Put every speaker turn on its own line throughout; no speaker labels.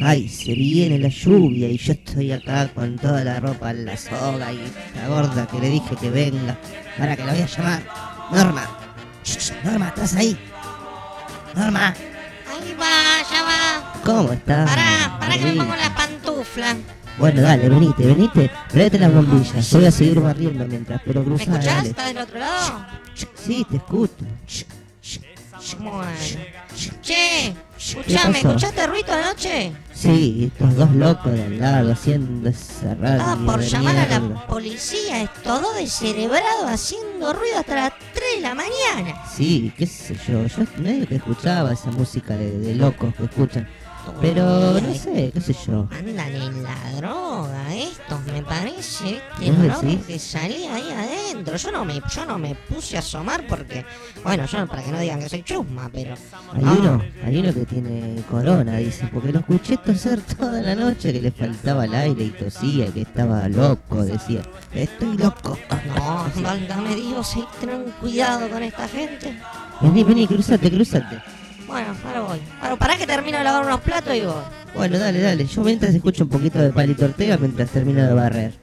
Ay, se viene la lluvia y yo estoy acá con toda la ropa en la soga y la gorda que le dije que venga. Para que la voy a llamar. Norma. Norma, ¿estás ahí? Norma.
Ahí va, ya va.
¿Cómo estás?
Pará, pará que me pongo las pantuflas.
Bueno, dale, venite, venite. Tráete las bombillas. Voy a seguir barriendo mientras, pero
¿Me
cruza,
escuchás? ¿Estás del otro lado?
Sí, te escucho.
Bueno. Che, escuchame? ¿escuchaste ruido anoche?
Sí, estos dos locos de al lado haciendo esa radio
Ah, por llamar a la policía, es todo descerebrado haciendo ruido hasta las 3 de la mañana.
Sí, qué sé yo. Yo medio que escuchaba esa música de, de locos que escuchan. Pero no sé, qué sé yo.
Andan en estos, me parece,
¿Vos
este loco
decís?
que salía ahí adentro. Yo no me, yo no me puse a asomar porque, bueno, yo para que no digan que soy chusma, pero
Hay
Ah.
uno, hay uno que tiene corona, dice, porque lo escuché toser toda la noche, que le faltaba el aire y tosía, que estaba loco, decía, estoy loco.
no, válgame Dios, ten cuidado con esta gente.
Vení, vení, cruzate, cruzate.
Bueno, ahora voy. Ahora, pará que termino de lavar unos platos y voy.
Bueno, dale, dale. Yo mientras escucho un poquito de Palito Ortega mientras termino de barrer.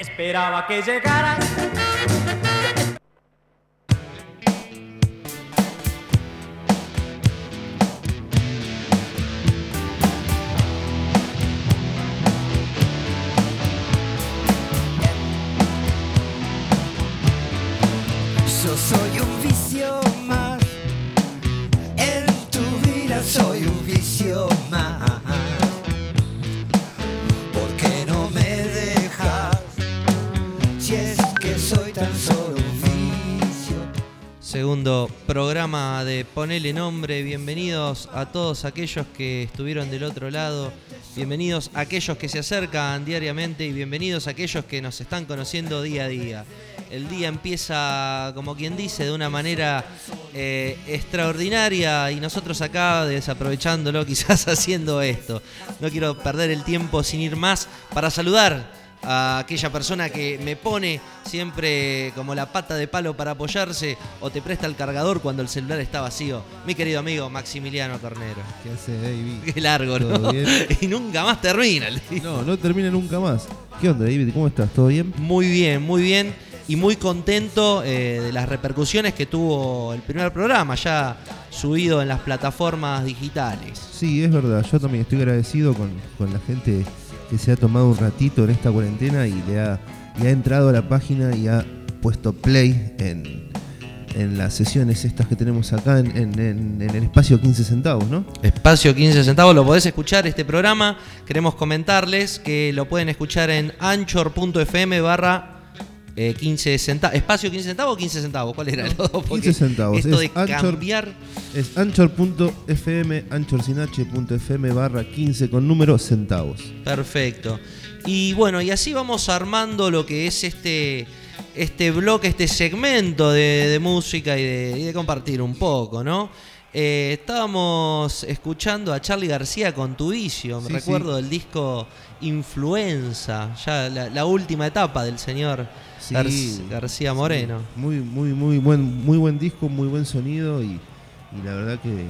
Esperaba que llegaras.
Soy un vicio más. En tu vida soy un vicio más. ¿Por qué no me dejas? Si es que soy tan solo un vicio.
Segundo programa de Ponele Nombre. Bienvenidos a todos aquellos que estuvieron del otro lado. Bienvenidos a aquellos que se acercan diariamente y bienvenidos a aquellos que nos están conociendo día a día. El día empieza, como quien dice, de una manera eh, extraordinaria y nosotros acá desaprovechándolo, quizás haciendo esto. No quiero perder el tiempo sin ir más para saludar a aquella persona que me pone siempre como la pata de palo para apoyarse o te presta el cargador cuando el celular está vacío. Mi querido amigo Maximiliano Cornero.
¿Qué hace, David?
Qué largo, ¿no? Y nunca más termina.
No, no termina nunca más. ¿Qué onda, David? ¿Cómo estás? ¿Todo bien?
Muy bien, muy bien. Y muy contento eh, de las repercusiones que tuvo el primer programa, ya subido en las plataformas digitales.
Sí, es verdad. Yo también estoy agradecido con, con la gente que se ha tomado un ratito en esta cuarentena y le ha, entrado a la página y ha puesto play en, en las sesiones estas que tenemos acá en, en- en- en el espacio 15 centavos, ¿no?
Espacio 15 centavos, lo podés escuchar este programa. Queremos comentarles que lo pueden escuchar en anchor.fm barra eh, 15 centavos. ¿Espacio 15 centavos o 15 centavos? ¿Cuál era? Porque
15 centavos.
Esto
Es
de
Anchor-
cambiar.
Es anchor.fm, anchorsinh.fm barra 15 con número centavos.
Perfecto. Y bueno, y así vamos armando lo que es este, este bloque, este segmento de, de música y de, y de compartir un poco, ¿no? Eh, estábamos escuchando a Charlie García con Tu Vicio, me
Sí,
recuerdo del disco Influenza, ya la, la última etapa del señor
Sí,
Gar- García Moreno.
Muy, muy, muy buen, muy buen disco, muy buen sonido y, y la verdad que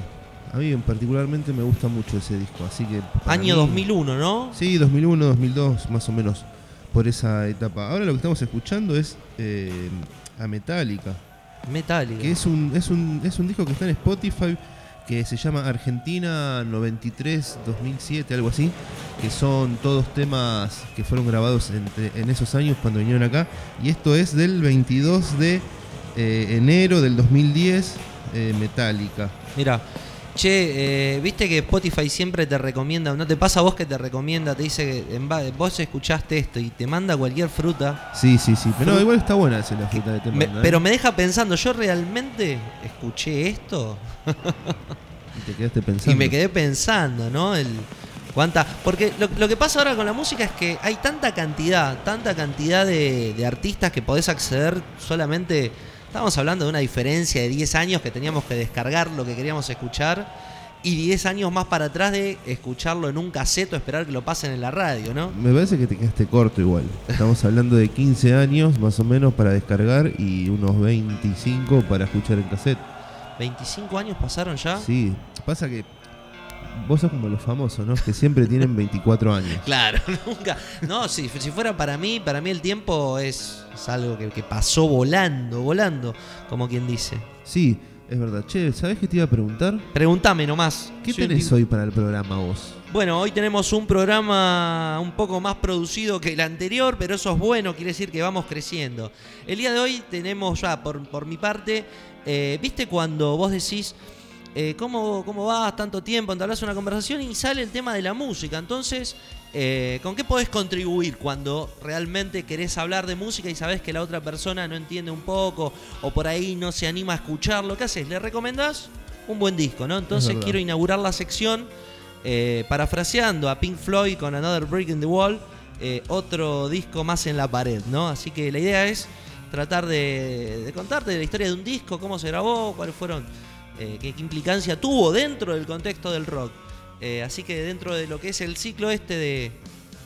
a mí particularmente me gusta mucho ese disco. Así que
Año
mí-
2001, ¿no?
Sí, 2001, 2002, más o menos por esa etapa. Ahora lo que estamos escuchando es eh, a Metallica,
Metallica.
que es un, es un es un disco que está en Spotify que se llama Argentina 93-2007, algo así, que son todos temas que fueron grabados entre- en esos años cuando vinieron acá. Y esto es del 22 de eh, enero del 2010, eh, Metallica.
Mira, che, eh, viste que Spotify siempre te recomienda, ¿no te pasa a vos que te recomienda, te dice que en vos escuchaste esto y te manda cualquier fruta?
Sí, sí, sí. Pero no, igual está buena esa la fruta de te
Me-
¿eh?
pero me deja pensando, ¿yo realmente escuché esto?
Y te quedaste pensando.
Y me quedé pensando, ¿no? El, cuánta, porque lo, lo que pasa ahora con la música es que hay tanta cantidad, tanta cantidad de, de artistas que podés acceder solamente Estábamos hablando de una diferencia de 10 años que teníamos que descargar lo que queríamos escuchar y 10 años más para atrás de escucharlo en un cassette o esperar que lo pasen en la radio, ¿no?
Me parece que te quedaste corto igual. Estamos hablando de 15 años más o menos para descargar y unos 25 para escuchar en cassette.
25 años pasaron ya.
Sí, pasa que vos sos como los famosos, ¿no? Que siempre tienen 24 años.
Claro, nunca. No, si, si fuera para mí, para mí el tiempo es, es algo que, que pasó volando, volando, como quien dice.
Sí, es verdad. Che, ¿sabés qué te iba a preguntar?
Pregúntame nomás.
¿Qué tenés hoy para el programa vos?
Bueno, hoy tenemos un programa un poco más producido que el anterior, pero eso es bueno, quiere decir que vamos creciendo. El día de hoy tenemos ya, por, por mi parte, eh, ¿viste cuando vos decís, eh, ¿cómo, ¿cómo vas tanto tiempo? Entablas una conversación y sale el tema de la música. Entonces, eh, ¿con qué podés contribuir cuando realmente querés hablar de música y sabés que la otra persona no entiende un poco o por ahí no se anima a escucharlo? ¿Qué haces? ¿Le recomendás? Un buen disco, ¿no? Entonces quiero inaugurar la sección eh, parafraseando a Pink Floyd con Another Brick in the Wall, otro disco más en la pared, ¿no? Así que la idea es tratar de, de contarte la historia de un disco, cómo se grabó, cuáles fueron, eh, qué, implicancia tuvo dentro del contexto del rock. Eh, así que dentro de lo que es el ciclo este de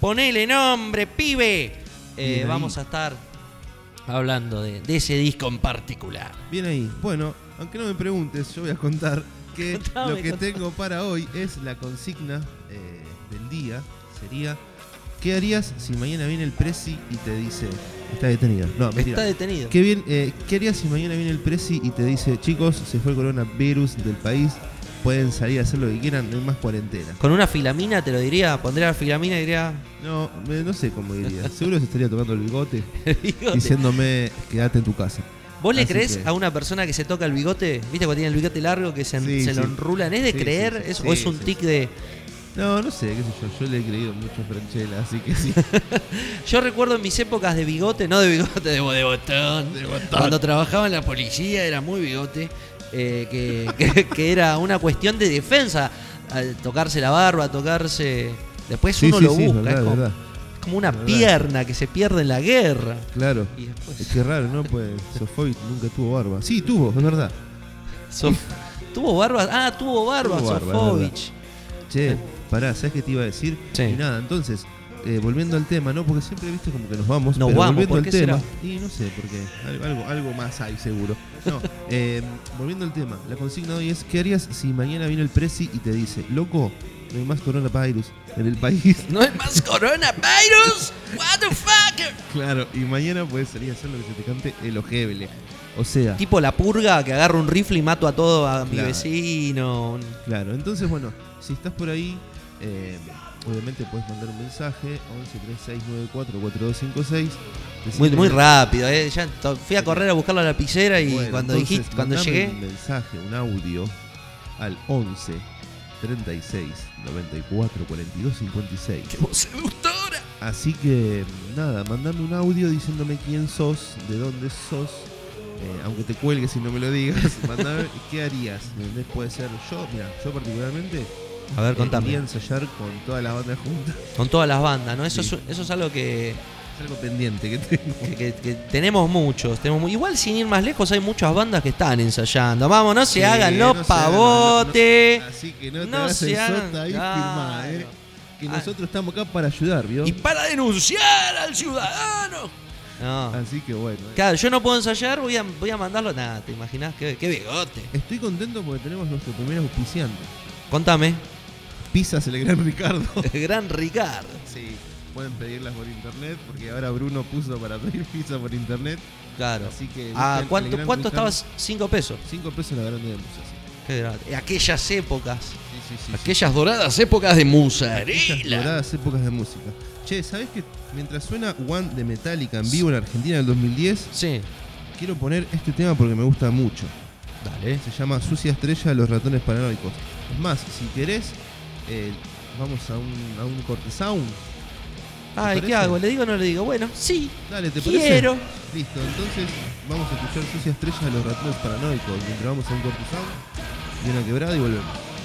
ponele nombre, pibe, eh, vamos a estar hablando de, de ese disco en particular.
Bien ahí. Bueno, aunque no me preguntes, yo voy a contar que
Contame,
lo que
contame.
tengo para hoy es la consigna del día. Sería, ¿qué harías si mañana viene el Prezi y te dice, está detenido? No, mentira.
Está detenido.
¿Qué, bien, eh, ¿Qué harías si mañana viene el Prezi y te dice, chicos, se fue el coronavirus del país, pueden salir a hacer lo que quieran, no hay más cuarentena?
Con una filamina te lo diría, pondría la filamina y diría...
No, me- no sé cómo diría. Seguro se estaría tocando el bigote
bigote.
diciéndome, quédate en tu casa.
¿Vos le
Así
crees
que-
a una persona que se toca el bigote? ¿Viste cuando tiene el bigote largo que se,
Sí,
se lo
sí.
enrulan? ¿Es de
Sí,
creer?
sí, sí.
¿Es- ¿O es un
sí,
tic de.?
No, no sé, qué sé yo. Yo le he creído mucho a Franchella, así que sí.
Yo recuerdo en mis épocas de bigote, no de bigote, de, de botón. Cuando trabajaba en la policía era muy bigote. eh, que, que- que era una cuestión de defensa. al tocarse la barba, tocarse. Después
Sí,
uno
sí,
lo busca.
verdad,
es, como,
verdad.
es como una pierna que se pierde en la guerra.
Claro.
Y después.
Es que raro, ¿no? Pues Sofovich nunca tuvo barba. Sí, tuvo, es verdad.
¿Tuvo barba? Ah, tuvo barba, Sofovich.
Che, pará, ¿sabes qué te iba a decir?
Sí.
Y nada, entonces, eh, volviendo al tema, ¿no? Porque siempre viste como que nos vamos.
Nos
pero
vamos,
volviendo
¿por
al
qué
tema.
será?
Y no sé, porque algo, algo, más hay seguro. No, eh, volviendo al tema, la consigna de hoy es: ¿qué harías si mañana viene el Prezi y te dice, loco, no hay más coronavirus en el país?
¿No hay más coronavirus? What the fuck?
claro, y mañana puedes salir a hacer lo que se te cante el ojeble. O sea,
Tipo la purga que agarro un rifle y mato a todo a mi vecino.
Claro, entonces bueno, si estás por ahí, eh, obviamente puedes mandar un mensaje 1136944256.
Muy, muy rápido, ¿eh? Ya fui a correr a buscar la lapicera y
Bueno,
cuando
entonces,
dijiste, cuando llegué,
un mensaje, un audio al 11 36 94 42 56.
voz seductora!
Así que nada, mandame un audio diciéndome quién sos, de dónde sos. eh, aunque te cuelgues y no me lo digas, mandame qué harías. Puede ser yo, mira, yo particularmente
A ver,
Eh,
contame.
Iría a ensayar con toda la banda junta.
Con todas las bandas, ¿no? Eso,
Sí.
es, eso es algo que,
Es algo pendiente que tengo.
que- que- que tenemos muchos. Tenemos, igual sin ir más lejos, hay muchas bandas que están ensayando. Vamos, no se
Sí,
hagan
no
los
hagan,
pavotes.
no- no- Así que no te
No
hagas
se
el
hagan-
sota ahí,
claro.
firmá, eh. Que
Ah.
nosotros estamos acá para ayudar, ¿vio?
Y para denunciar al ciudadano. No.
Así que bueno. eh.
Claro, yo no puedo ensayar, voy a, voy a mandarlo. Nada, ¿te imaginas? Qué, qué bigote.
Estoy contento porque tenemos nuestro primer auspiciante.
Contame.
Pizzas el Gran Ricardo.
El gran Ricardo.
sí, pueden pedirlas por internet porque ahora Bruno puso para pedir pizza por internet.
Claro.
Así que.
Ah,
busquen el
¿Cuánto, cuánto estabas? Cinco pesos.
Cinco pesos la grande de musa, sí.
Qué grande. Aquellas épocas.
Sí, sí, sí.
Aquellas doradas épocas de mozzarella.
doradas épocas de música. Che, ¿sabés que mientras suena One de Metallica en vivo en Argentina del 2010,
Sí.
quiero poner este tema porque me gusta mucho?
Dale.
Se llama Sucia Estrella de los ratones paranoicos. Es más, si querés, eh, vamos a un, a un corte sound.
Ay, ¿qué
parece?
hago? ¿Le digo o no le digo? Bueno, sí.
Dale, ¿te parece?
Quiero.
Listo, entonces vamos a escuchar Sucia Estrella de los ratones paranoicos. Mientras vamos a un corte sound, y una quebrada y volvemos.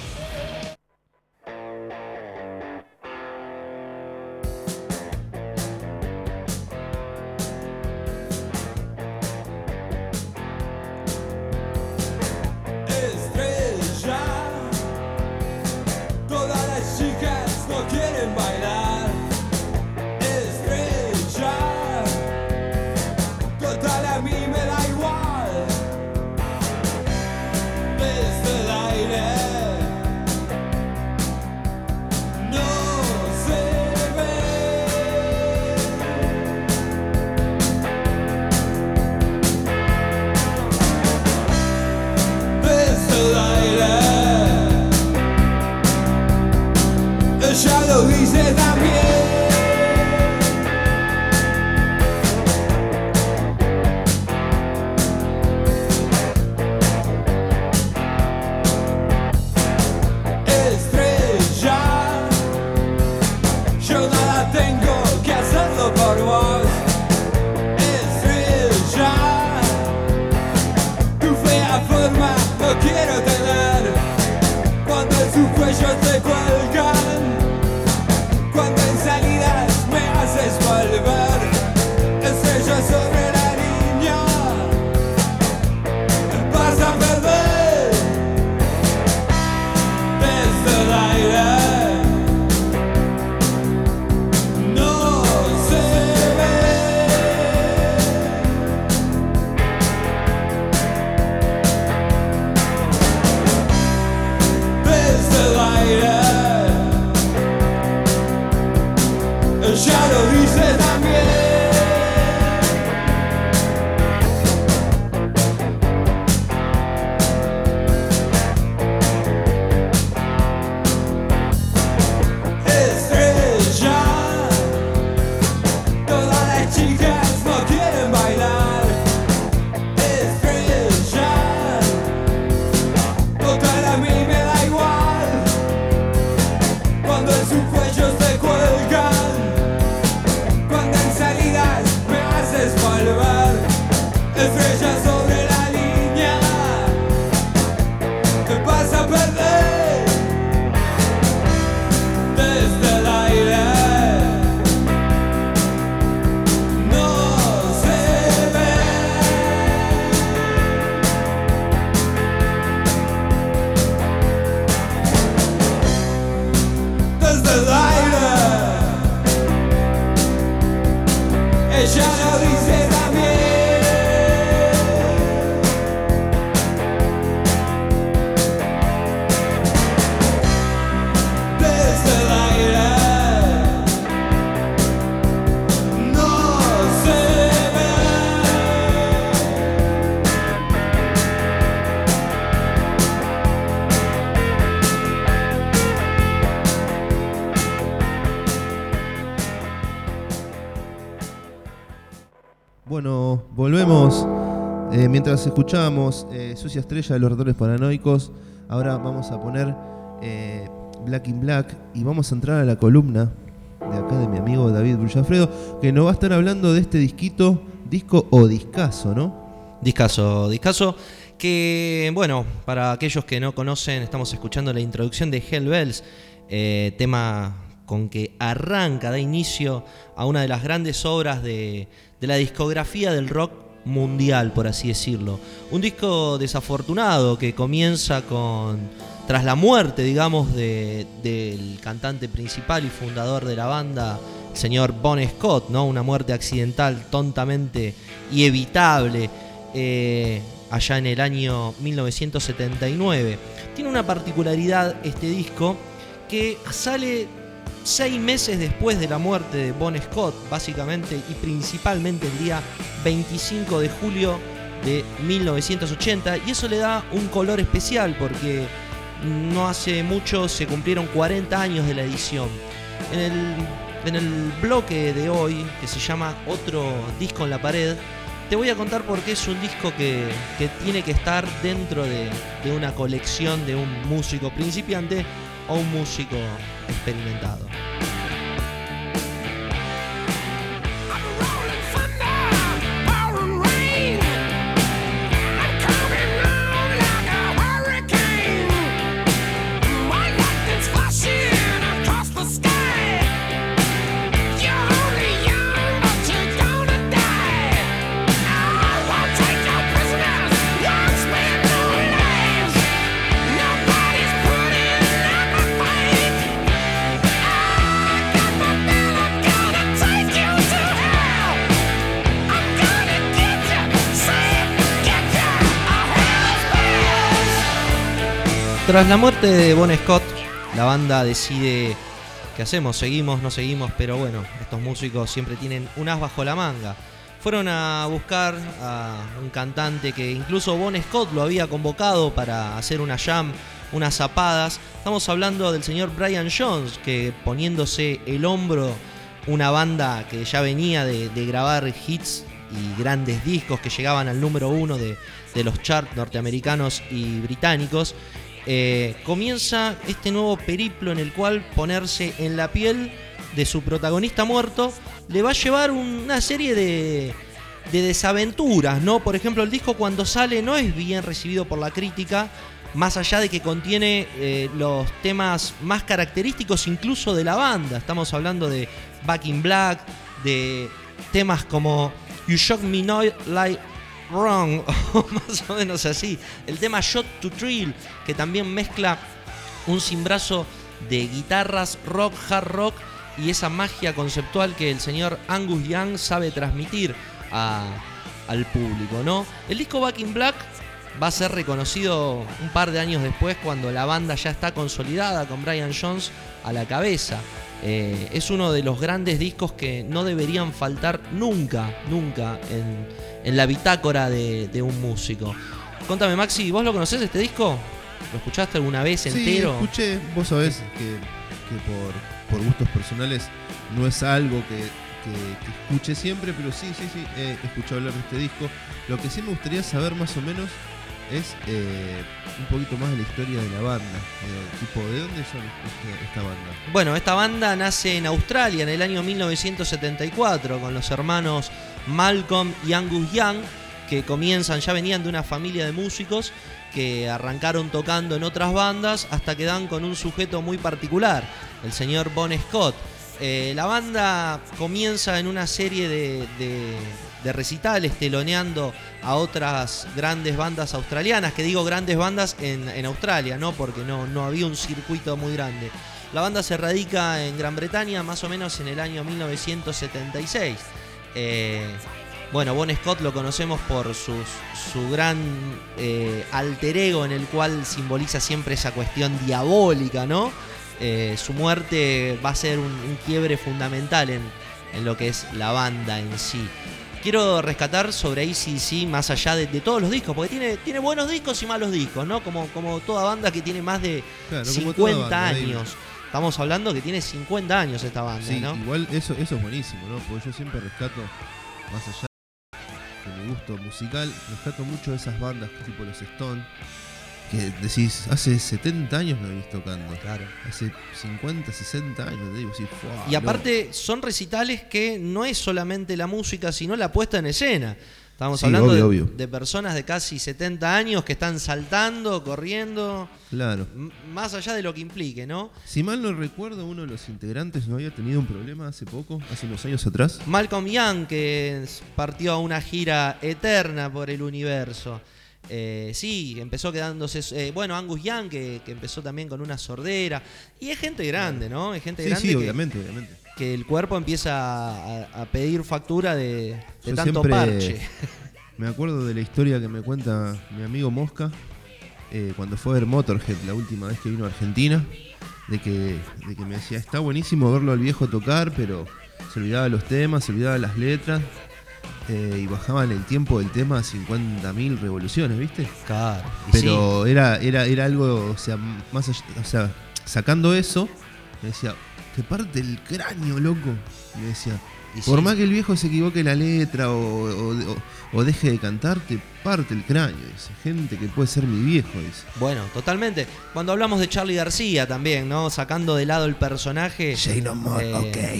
Mientras escuchábamos eh, Sucia Estrella de los ratones paranoicos, ahora vamos a poner eh, Black in Black y vamos a entrar a la columna de acá de mi amigo David Brullafredo, que nos va a estar hablando de este disquito, disco o discazo, ¿no?
Discaso, discaso. Que, bueno, para aquellos que no conocen, estamos escuchando la introducción de Hell Bells, eh, tema con que arranca, da inicio a una de las grandes obras de, de la discografía del rock mundial, por así decirlo. Un disco desafortunado que comienza con. tras la muerte, digamos, de- del cantante principal y fundador de la banda, señor Bon Scott, ¿no? Una muerte accidental tontamente y evitable. eh, allá en el año 1979. Tiene una particularidad este disco que sale seis meses después de la muerte de Bon Scott, básicamente y principalmente el día 25 de julio de 1980, y eso le da un color especial porque no hace mucho se cumplieron 40 años de la edición. En el, en el bloque de hoy, que se llama Otro disco en la pared, te voy a contar por qué es un disco que, que tiene que estar dentro de, de una colección de un músico principiante o un músico experimentado. Tras la muerte de Bon Scott, la banda decide qué hacemos, seguimos, no seguimos, pero bueno, estos músicos siempre tienen un as bajo la manga. Fueron a buscar a un cantante que incluso Bon Scott lo había convocado para hacer una jam, unas zapadas. Estamos hablando del señor Brian Jones, que poniéndose el hombro una banda que ya venía de, grabar hits y grandes discos que llegaban al número uno de los charts norteamericanos y británicos, eh, comienza este nuevo periplo en el cual ponerse en la piel de su protagonista muerto le va a llevar una serie de, de desaventuras, ¿no? Por ejemplo, el disco cuando sale no es bien recibido por la crítica, más allá de que contiene eh, los temas más característicos incluso de la banda. Estamos hablando de Back in Black, de temas como You Shock Me Not Like Wrong, o más o menos así. El tema Shot to Thrill, que también mezcla un cimbrazo de guitarras, rock, hard rock y esa magia conceptual que el señor Angus Young sabe transmitir al público, ¿no? El disco Back in Black va a ser reconocido un par de años después cuando la banda ya está consolidada con Brian Jones a la cabeza. Eh, es uno de los grandes discos que no deberían faltar nunca, nunca en, en la bitácora de, de un músico. Contame, Maxi, ¿vos lo conocés este disco? ¿Lo escuchaste alguna vez
Sí,
entero?
escuché, vos sabés que, que por, por gustos personales no es algo que, que- que escuche siempre, pero sí, sí, sí, he escuchado hablar de este disco. Lo que sí me gustaría saber más o menos es eh, un poquito más de la historia de la banda. Eh, tipo, ¿de dónde son este- esta banda?
Bueno, esta banda nace en Australia en el año 1974 con los hermanos Malcolm y Angus Young, que comienzan, ya venían de una familia de músicos que arrancaron tocando en otras bandas hasta que dan con un sujeto muy particular, el señor Bon Scott. Eh, la banda comienza en una serie de, de- de recitales teloneando a otras grandes bandas australianas, que digo grandes bandas en, en Australia, ¿no? Porque no, no había un circuito muy grande. La banda se radica en Gran Bretaña más o menos en el año 1976. Eh, bueno, Bon Scott lo conocemos por sus- su gran eh, alter ego en el cual simboliza siempre esa cuestión diabólica, ¿no? Eh, su muerte va a ser un, un quiebre fundamental en, en lo que es la banda en sí. Quiero rescatar sobre ACDC más allá de, de todos los discos, porque tiene, tiene buenos discos y malos discos, ¿no? Como, como toda banda que tiene más de
Claro, como toda
50
banda, David.
años. Estamos hablando que tiene 50 años esta banda,
Sí,
¿no?
igual eso, eso es buenísimo, ¿no? Porque yo siempre rescato, más allá de mi gusto musical, rescato mucho de esas bandas tipo los Stone, que decís, hace 70 años me venís tocando.
Claro.
Hace 50, 60 años, te digo, sí, ¡fua!
Y aparte son recitales que no es solamente la música, sino la puesta en escena. Estamos
Sí,
hablando
obvio,
de,
obvio.
de personas de casi 70 años que están saltando, corriendo,
Claro.
más allá de lo que implique, ¿no?
Si mal no recuerdo, uno de los integrantes no había tenido un problema hace poco, hace unos años atrás.
Malcolm Young, que partió a una gira eterna por el universo. Eh, sí, empezó quedándose. eh, bueno, Angus Young, que, que empezó también con una sordera. Y es gente grande, ¿no? Es gente
Sí,
grande
sí,
que,
obviamente, obviamente.
que el cuerpo empieza a, a pedir factura de, tanto parche.
Me acuerdo de la historia que me cuenta mi amigo Mosca eh, cuando fue a ver Motorhead la última vez que vino a Argentina. De que, de que me decía, está buenísimo verlo al viejo tocar, pero se olvidaba los temas, se olvidaba las letras. Eh, y bajaban el tiempo del tema a 50.000 revoluciones, ¿viste?
Claro. sí.
Pero era, era, era algo, o sea, más allá- o sea, sacando eso, me decía, te parte el cráneo, loco. Me decía,
Y
por
sí.
más que el viejo se equivoque la letra o, o- o- o deje de cantar, te parte el cráneo. Dice, gente que puede ser mi viejo, dice.
Bueno, totalmente. Cuando hablamos de Charlie García también, ¿no? Sacando de lado el personaje.
Say no more,
eh,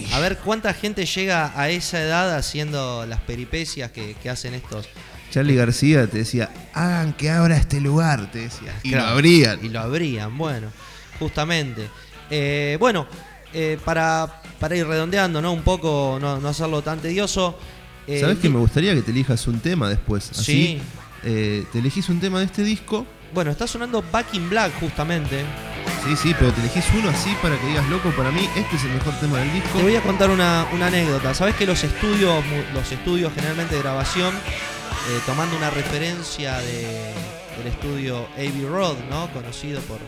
ok.
A ver cuánta gente llega a esa edad haciendo las peripecias que, que hacen estos.
Charlie García te decía, hagan que abra este lugar, te decía. Y
Claro,
lo abrían.
Y lo abrían, bueno, justamente. Eh, bueno, eh, para, para ir redondeando, ¿no? Un poco, no, no hacerlo tan tedioso. eh,
¿Sabes que me gustaría que te elijas un tema después? Así,
Sí.
eh, te elegís un tema de este disco.
Bueno, está sonando Back in Black, justamente.
Sí, sí, pero te elegís uno así para que digas, loco, para mí este es el mejor tema del disco.
Te voy a contar una, una anécdota. Sabes que los estudios, los estudios generalmente de grabación, eh, tomando una referencia de- del estudio Abbey Road, ¿no? conocido por,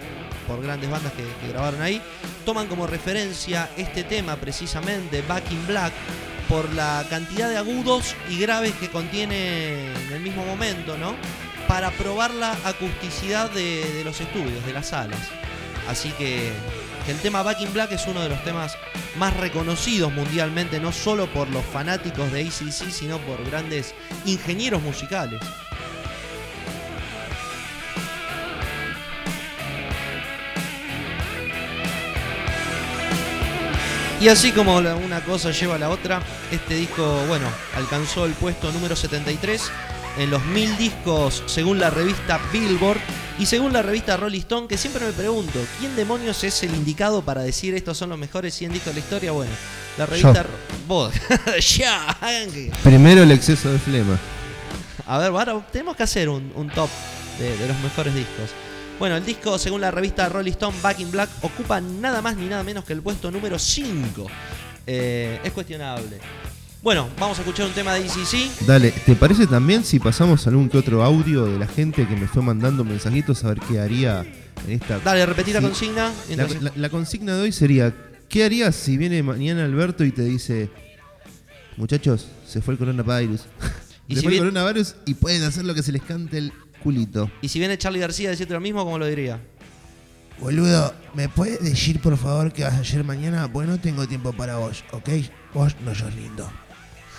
por grandes bandas que, grabaron ahí, toman como referencia este tema precisamente, Back in Black, por la cantidad de agudos y graves que contiene en el mismo momento, ¿no? Para probar la acusticidad de, de los estudios, de las salas. Así que, que el tema Back in Black es uno de los temas más reconocidos mundialmente, no solo por los fanáticos de ACC, sino por grandes ingenieros musicales. Y así como una cosa lleva a la otra, este disco, bueno, alcanzó el puesto número 73 en los mil discos según la revista Billboard y según la revista Rolling Stone, que siempre me pregunto, ¿quién demonios es el indicado para decir estos son los mejores 100 discos de la historia? Bueno, la revista... Vos, ya,
Primero el exceso de flema.
a ver, ahora tenemos que hacer un, un top de, de los mejores discos. Bueno, el disco, según la revista Rolling Stone, Back in Black, ocupa nada más ni nada menos que el puesto número 5. Eh, es cuestionable. Bueno, vamos a escuchar un tema de ECC.
Dale, ¿te parece también si pasamos algún que otro audio de la gente que me fue mandando mensajitos a ver qué haría en esta...
Dale, repetí la consigna.
La,
mientras-
la- la consigna de hoy sería, ¿qué harías si viene mañana Alberto y te dice, muchachos, se fue el coronavirus?
Y
se
si
fue
bien-
el coronavirus y pueden hacer lo que se les cante el culito.
Y si viene Charlie García a decirte lo mismo, ¿cómo lo diría?
Boludo, ¿me puedes decir por favor que vas a hacer mañana? Pues no tengo tiempo para vos, ¿ok? Vos no sos lindo.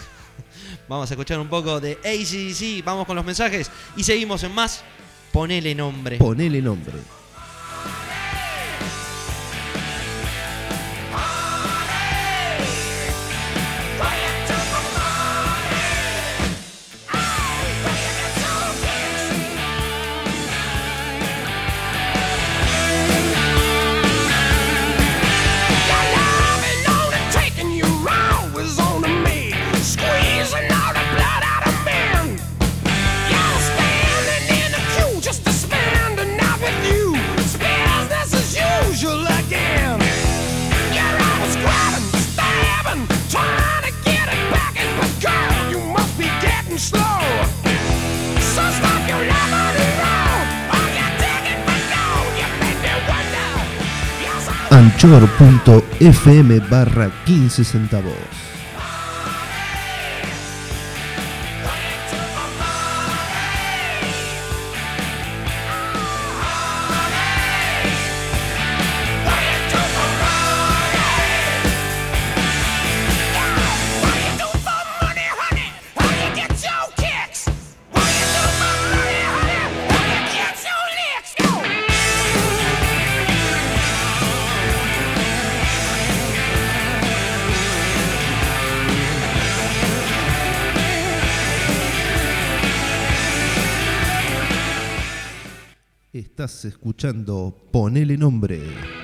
Vamos a escuchar un poco de ACDC. Vamos con los mensajes y seguimos en más. Ponele nombre.
Ponele nombre. anchor.fm barra 15 centavos. Escuchando Ponele nombre.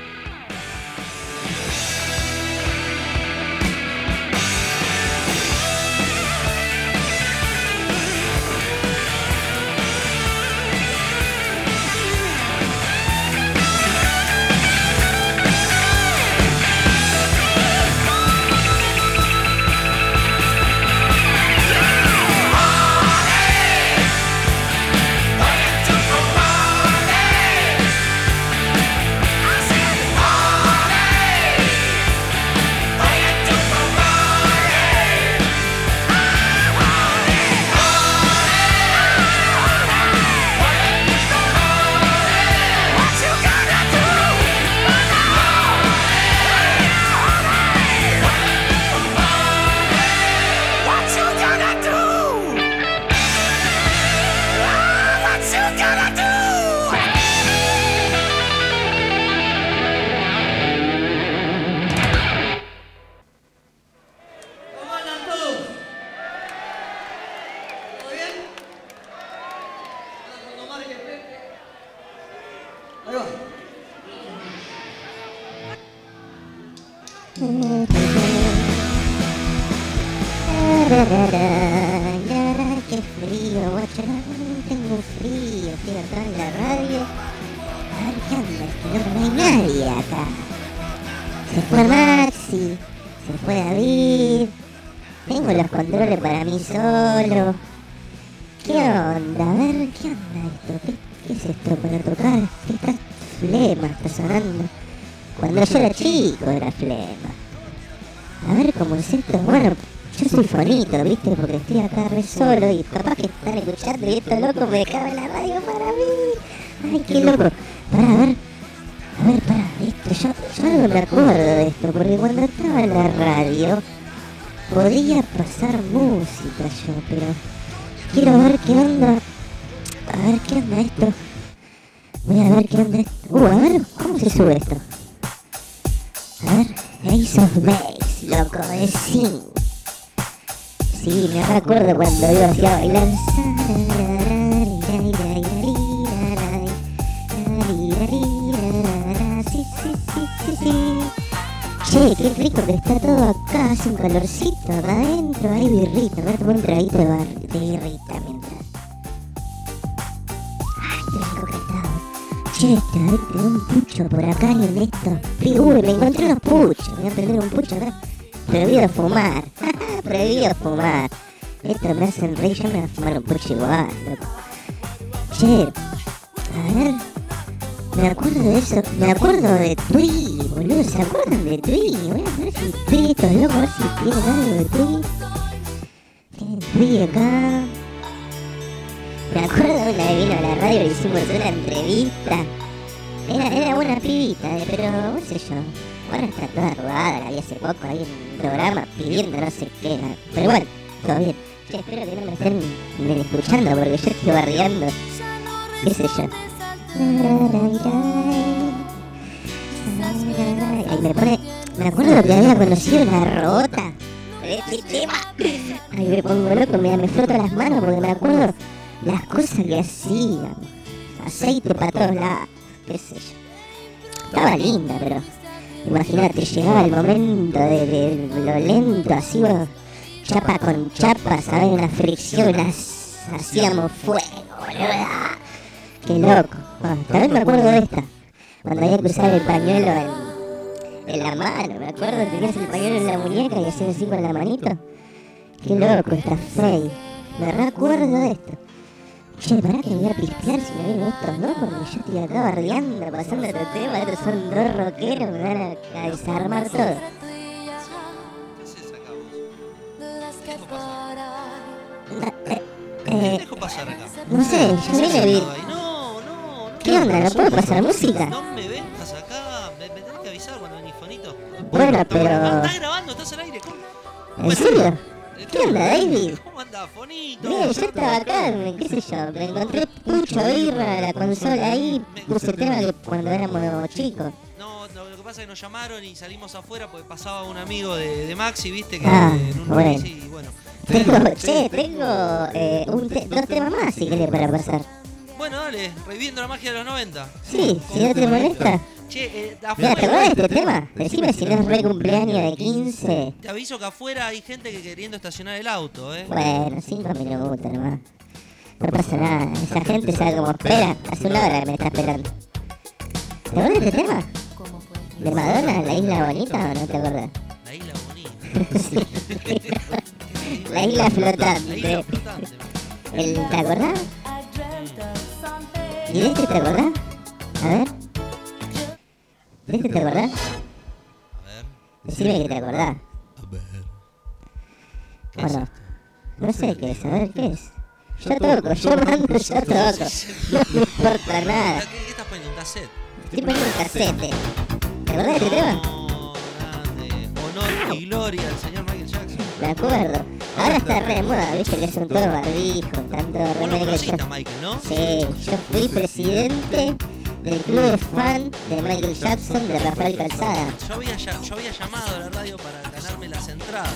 David. Tengo los controles para mí solo. ¿Qué onda? A ver, ¿qué onda esto? ¿Qué, es esto para tocar? ¿Qué está flema está sonando? Cuando yo era chico era flema. A ver cómo es esto. Bueno, yo soy fonito, ¿viste? Porque estoy acá re solo y capaz que están escuchando y esto loco me cabe la radio para mí. Ay, qué loco. Para, ver. Yo, yo algo me acuerdo de esto, porque cuando estaba en la radio podía pasar música yo, pero quiero ver qué onda. A ver qué onda esto. Voy a ver qué onda esto. Uh, a ver, ¿cómo se sube esto? A ver. Ace of Base, loco, es sí. Sí, me recuerdo cuando yo hacía bailar. Che, qué rico que está todo acá, hace un calorcito acá adentro, hay birrita, voy a tomar un traguito de, bar- de birrita mientras. Ay, qué rico que está. Che, este, a ver, tengo un pucho por acá en esto. Uy, me encontré unos puchos, voy a prender un pucho acá. Prohibido fumar, prohibido fumar. Esto me hacen reír, yo me voy a fumar un pucho igual, loco. Che, a ver, me acuerdo de eso, me acuerdo de Twig, boludo, ¿se acuerdan de Twig? Voy a ver si Twig, estos locos, a ver si tienen algo de Twig. Tienen Twig acá. Me acuerdo una vez vino a la radio y hicimos una entrevista. Era, era buena pibita, eh, pero qué sé yo. Ahora está toda arrugada, la vi hace poco ahí en un programa pidiendo no sé qué. Pero bueno, todo bien. Che, espero que no me estén escuchando porque yo estoy barriando. ¿Qué sé yo? Ay, me pone. Me acuerdo que había conocido una rota. Este tema. Ay, me pongo loco, mira, me froto las manos porque me acuerdo las cosas que hacían. Aceite para todos lados. Qué sé yo. Estaba linda, pero. Imagínate, llegaba el momento de, lo lento, así vos, chapa con chapa, ¿sabes? Una fricción, hacíamos fuego, boludo. Qué loco. Bueno, también me acuerdo de esta. Cuando había que usar el pañuelo en, en la mano. Me acuerdo, tenías el pañuelo en la muñeca y hacías así con la manito. Qué loco, esta fey. Me recuerdo de esto. Che, pará que me voy a pistear si me vienen estos dos porque yo estoy acá bardeando, pasando otro tema. Estos son dos rockeros, me van a, a desarmar todo.
¿Qué pasar?
Eh,
¿Qué
eh,
acá?
no sé, yo vine a ¿Qué onda? ¿No puedo pasar música?
No me vengas acá, me, me tenés que avisar cuando venís fonito.
Bueno, pero...
¿Estás grabando? ¿Estás al aire? ¿Cómo?
¿En serio?
Eh,
¿Qué onda, David?
¿Cómo andás, fonito?
Mira, yo estaba acá, qué sé yo, me encontré pucho birra, la consola ahí, puse tema que cuando éramos chicos.
No, lo que pasa es que nos llamaron y salimos afuera porque pasaba un amigo de, de Maxi, viste, que
Ah,
en un
bueno.
y bueno.
Tengo, che, tengo eh, un te- dos temas más si querés para pasar.
Bueno, dale, reviviendo la magia de los 90.
Sí, si no te molesta.
Che, eh,
Mira, ¿te
afuera,
acuerdas de este tema? Decime si no es re cumpleaños de 15.
te aviso que afuera hay gente que queriendo estacionar el auto, eh.
Bueno, cinco minutos nomás. No pasa nada, esa gente sabe cómo espera. Hace una hora que me está esperando. ¿Te acuerdas de este tema? ¿De Madonna, la isla bonita o no te acuerdas?
La isla bonita.
La isla flotante.
La isla flotante.
El, ¿Te acordás? ¿Y de este te acordás? A ver. ¿De este te acordás?
A ver,
Decime que te acordás.
a ver. ¿Qué es
Bueno, no sé qué es, a ver qué es. Yo toco, yo mando, yo toco. No me importa nada.
¿Qué, estás poniendo? ¿Un cassette?
Estoy poniendo un casete. ¿Te acordás de este tema?
No, grande. Honor y gloria al señor Michael Jackson.
Me acuerdo. Ahora está re de moda, viste que son todos barbijos, tanto
Vos lo conociste
yo.
a Michael, ¿no?
Sí, yo fui presidente del club de fan de Michael Jackson de Rafael Calzada.
Yo había, yo había llamado a la radio para ganarme las entradas.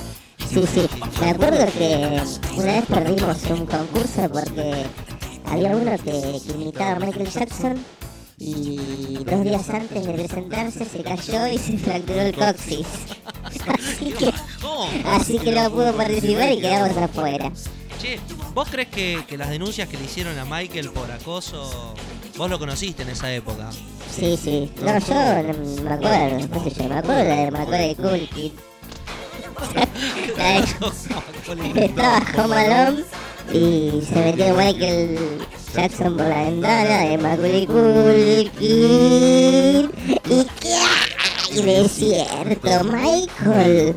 Sí, sí. Me acuerdo que una vez perdimos un concurso porque había uno que, que imitaba a Michael Jackson y dos días antes de presentarse se cayó y se fracturó el coxis. Así que,
¿Cómo?
así que no pudo participar y quedamos afuera.
Che, ¿vos crees que, que las denuncias que le hicieron a Michael por acoso, vos lo conociste en esa época?
Sí, sí. No, yo no me acuerdo, no sé yo, me acuerdo de Macaulay Culkin. De- Estaba Home Alone y se metió Michael Jackson por la ventana de Macaulay Culkin. ¿Y qué hay de cierto, Michael?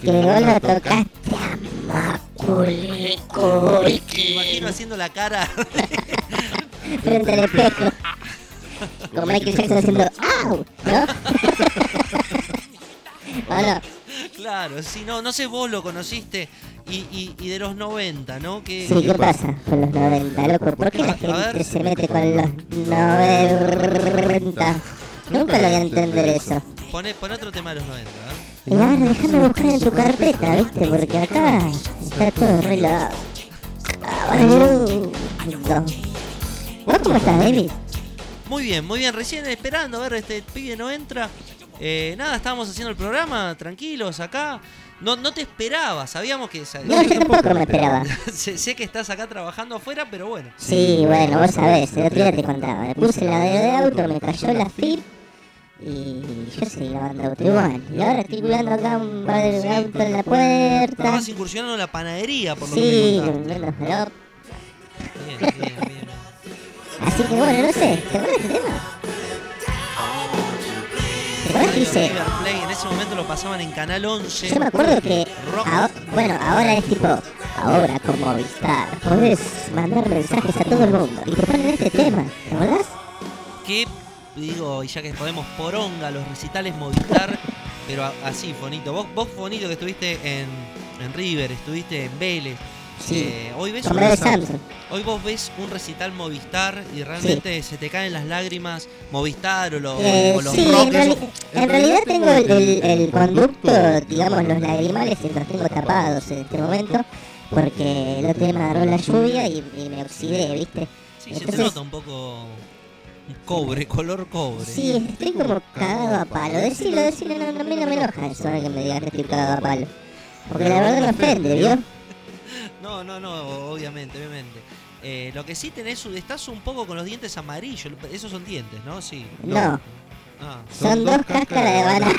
Que vos lo tocaste a Macaulay
Me
Culkin
imagino haciendo la cara.
frente al espejo. Con Michael Jackson haciendo ¡Au! ¿No? ¿O no?
claro, sí, no, no sé, vos lo conociste y, y, y de los 90, ¿no? Que,
Sí, ¿qué pasa con los 90, loco? ¿Por qué la gente se mete con los 90? Nunca lo voy a entender eso.
Poné, poné otro tema de los 90, ¿eh?
Y ahora déjame buscar en tu carpeta, ¿viste? Porque acá está todo arreglado. Ah, bueno, ¿Vos cómo estás, David?
Muy bien, muy bien. Recién esperando, a ver, este pibe no entra. Eh, nada, estábamos haciendo el programa, tranquilos, acá. No, no te esperaba, sabíamos que...
No, yo tampoco me esperaba.
sé, sé que estás acá trabajando afuera, pero bueno.
Sí, bueno, vos sabés, el otro día te contaba. Me puse la de, auto, me cayó la FIP y yo seguí lavando auto igual. Y ahora estoy cuidando acá un par de auto en la puerta.
Estabas incursionando en la panadería, por lo que me
Sí,
bien, bien, bien.
Así que bueno, no sé, ¿te acuerdas de este tema? ¿Te acuerdas que dice?
River Plate, en ese momento lo pasaban en Canal 11.
Yo me acuerdo que, bueno, ahora es tipo, ahora como Movistar, podés mandar mensajes a todo el mundo y te ponen este tema, ¿te acordás?
que digo, y ya que podemos poronga los recitales Movistar, pero así, Fonito. Vos, vos Fonito, que estuviste en, en River, estuviste en Vélez.
Sí,
eh, hoy, ves un, hoy vos ves un recital Movistar y realmente se te caen las lágrimas Movistar o, lo-
Eh,
o los
sí,
rock.
en, reali- en realidad tengo el, el- el conducto, digamos, los lagrimales y los tengo tapados en este momento porque el otro día me agarró la lluvia y, y me oxidé, ¿viste?
Sí, se te
entonces-
nota un poco cobre, color cobre.
Sí, estoy como cagado a palo. Decilo, decilo, no, no, a mí no me enoja eso ahora que me digas que estoy cagado a palo. Porque la verdad me ofende, ¿vio?
No, no, no, obviamente, obviamente. Eh, lo que sí tenés, estás un poco con los dientes amarillos. Esos son dientes, ¿no? Sí.
No,
Ah.
son dos cáscaras de banana.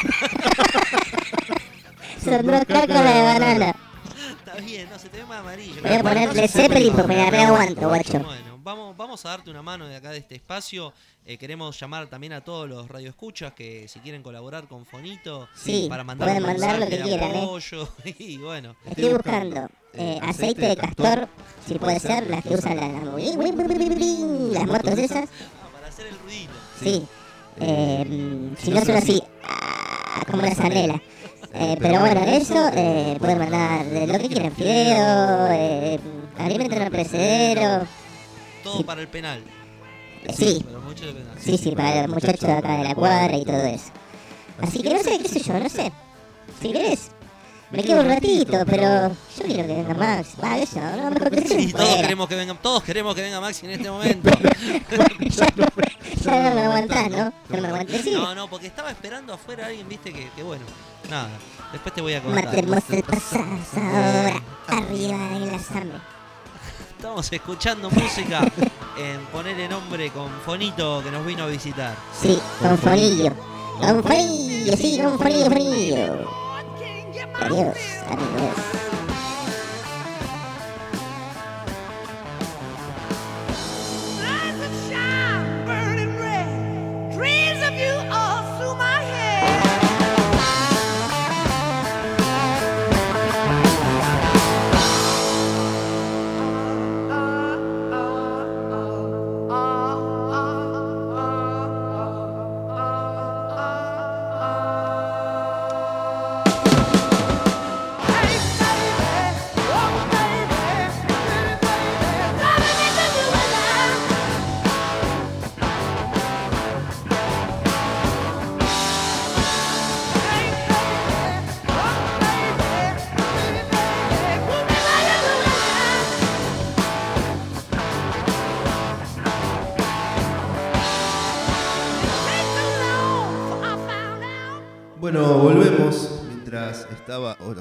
son dos cáscaras de banana.
Está bien, no, se te ve más amarillo.
Voy a ponerle Zeppelin porque me reaguanto, guacho.
Bueno, vamos, vamos a darte una mano de acá de este espacio. Eh, queremos llamar también a todos los radioescuchas que si quieren colaborar con Fonito
Sí,
para mandar
pueden mandar lo que
de
quieran, ¿eh?
Y bueno,
Estoy buscando eh, aceite de castor, si puede ser, las que usan las, las motos esas.
para hacer el ruidito.
Sí. Eh, si no son así, ah, como una zanela. Eh, pero bueno, eso eh, pueden mandar de lo que quieran, fideo, eh, alimento no perecedero.
Todo
Sí.
para el penal.
Sí,
Para mucho de penal.
sí, sí, para los muchachos de acá de la cuadra y todo eso. Así que no sé, qué sé yo, no sé. Si querés, me quedo un ratito, pero yo quiero que venga Max. Va, eso, no, mejor que
Sí, todos queremos que venga, todos queremos que venga Maxi en este momento.
Ya no me aguantás, ¿no? No me aguanté, sí.
No, no, porque estaba esperando afuera a alguien, viste, que, que bueno, nada. Después te voy a contar.
Matemos el pasado ahora, arriba de la sangre.
Estamos escuchando música en Ponerle Nombre con Fonito que nos vino a visitar.
Sí, con fonillo. Con fonillo, sí, con fonillo, fonillo. Adiós, amigos.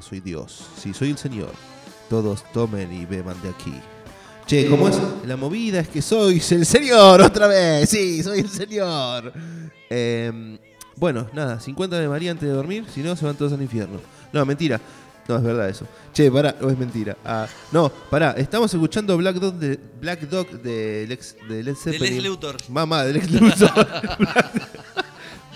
Soy Dios. Sí, soy el Señor. Todos tomen y beban de aquí. Che, ¿cómo es? La movida es que sois el Señor otra vez. Sí, soy el Señor. Em, bueno, nada, 50 de María antes de dormir. Si no, se van todos al infierno. No, mentira. No, es verdad eso. Che, pará, no es mentira. Ah, no, pará, estamos escuchando Black Dog de, Black Dog de, Lex, de Led
De
Zeppelin.
Luthor.
Mamá, de Lex Luthor.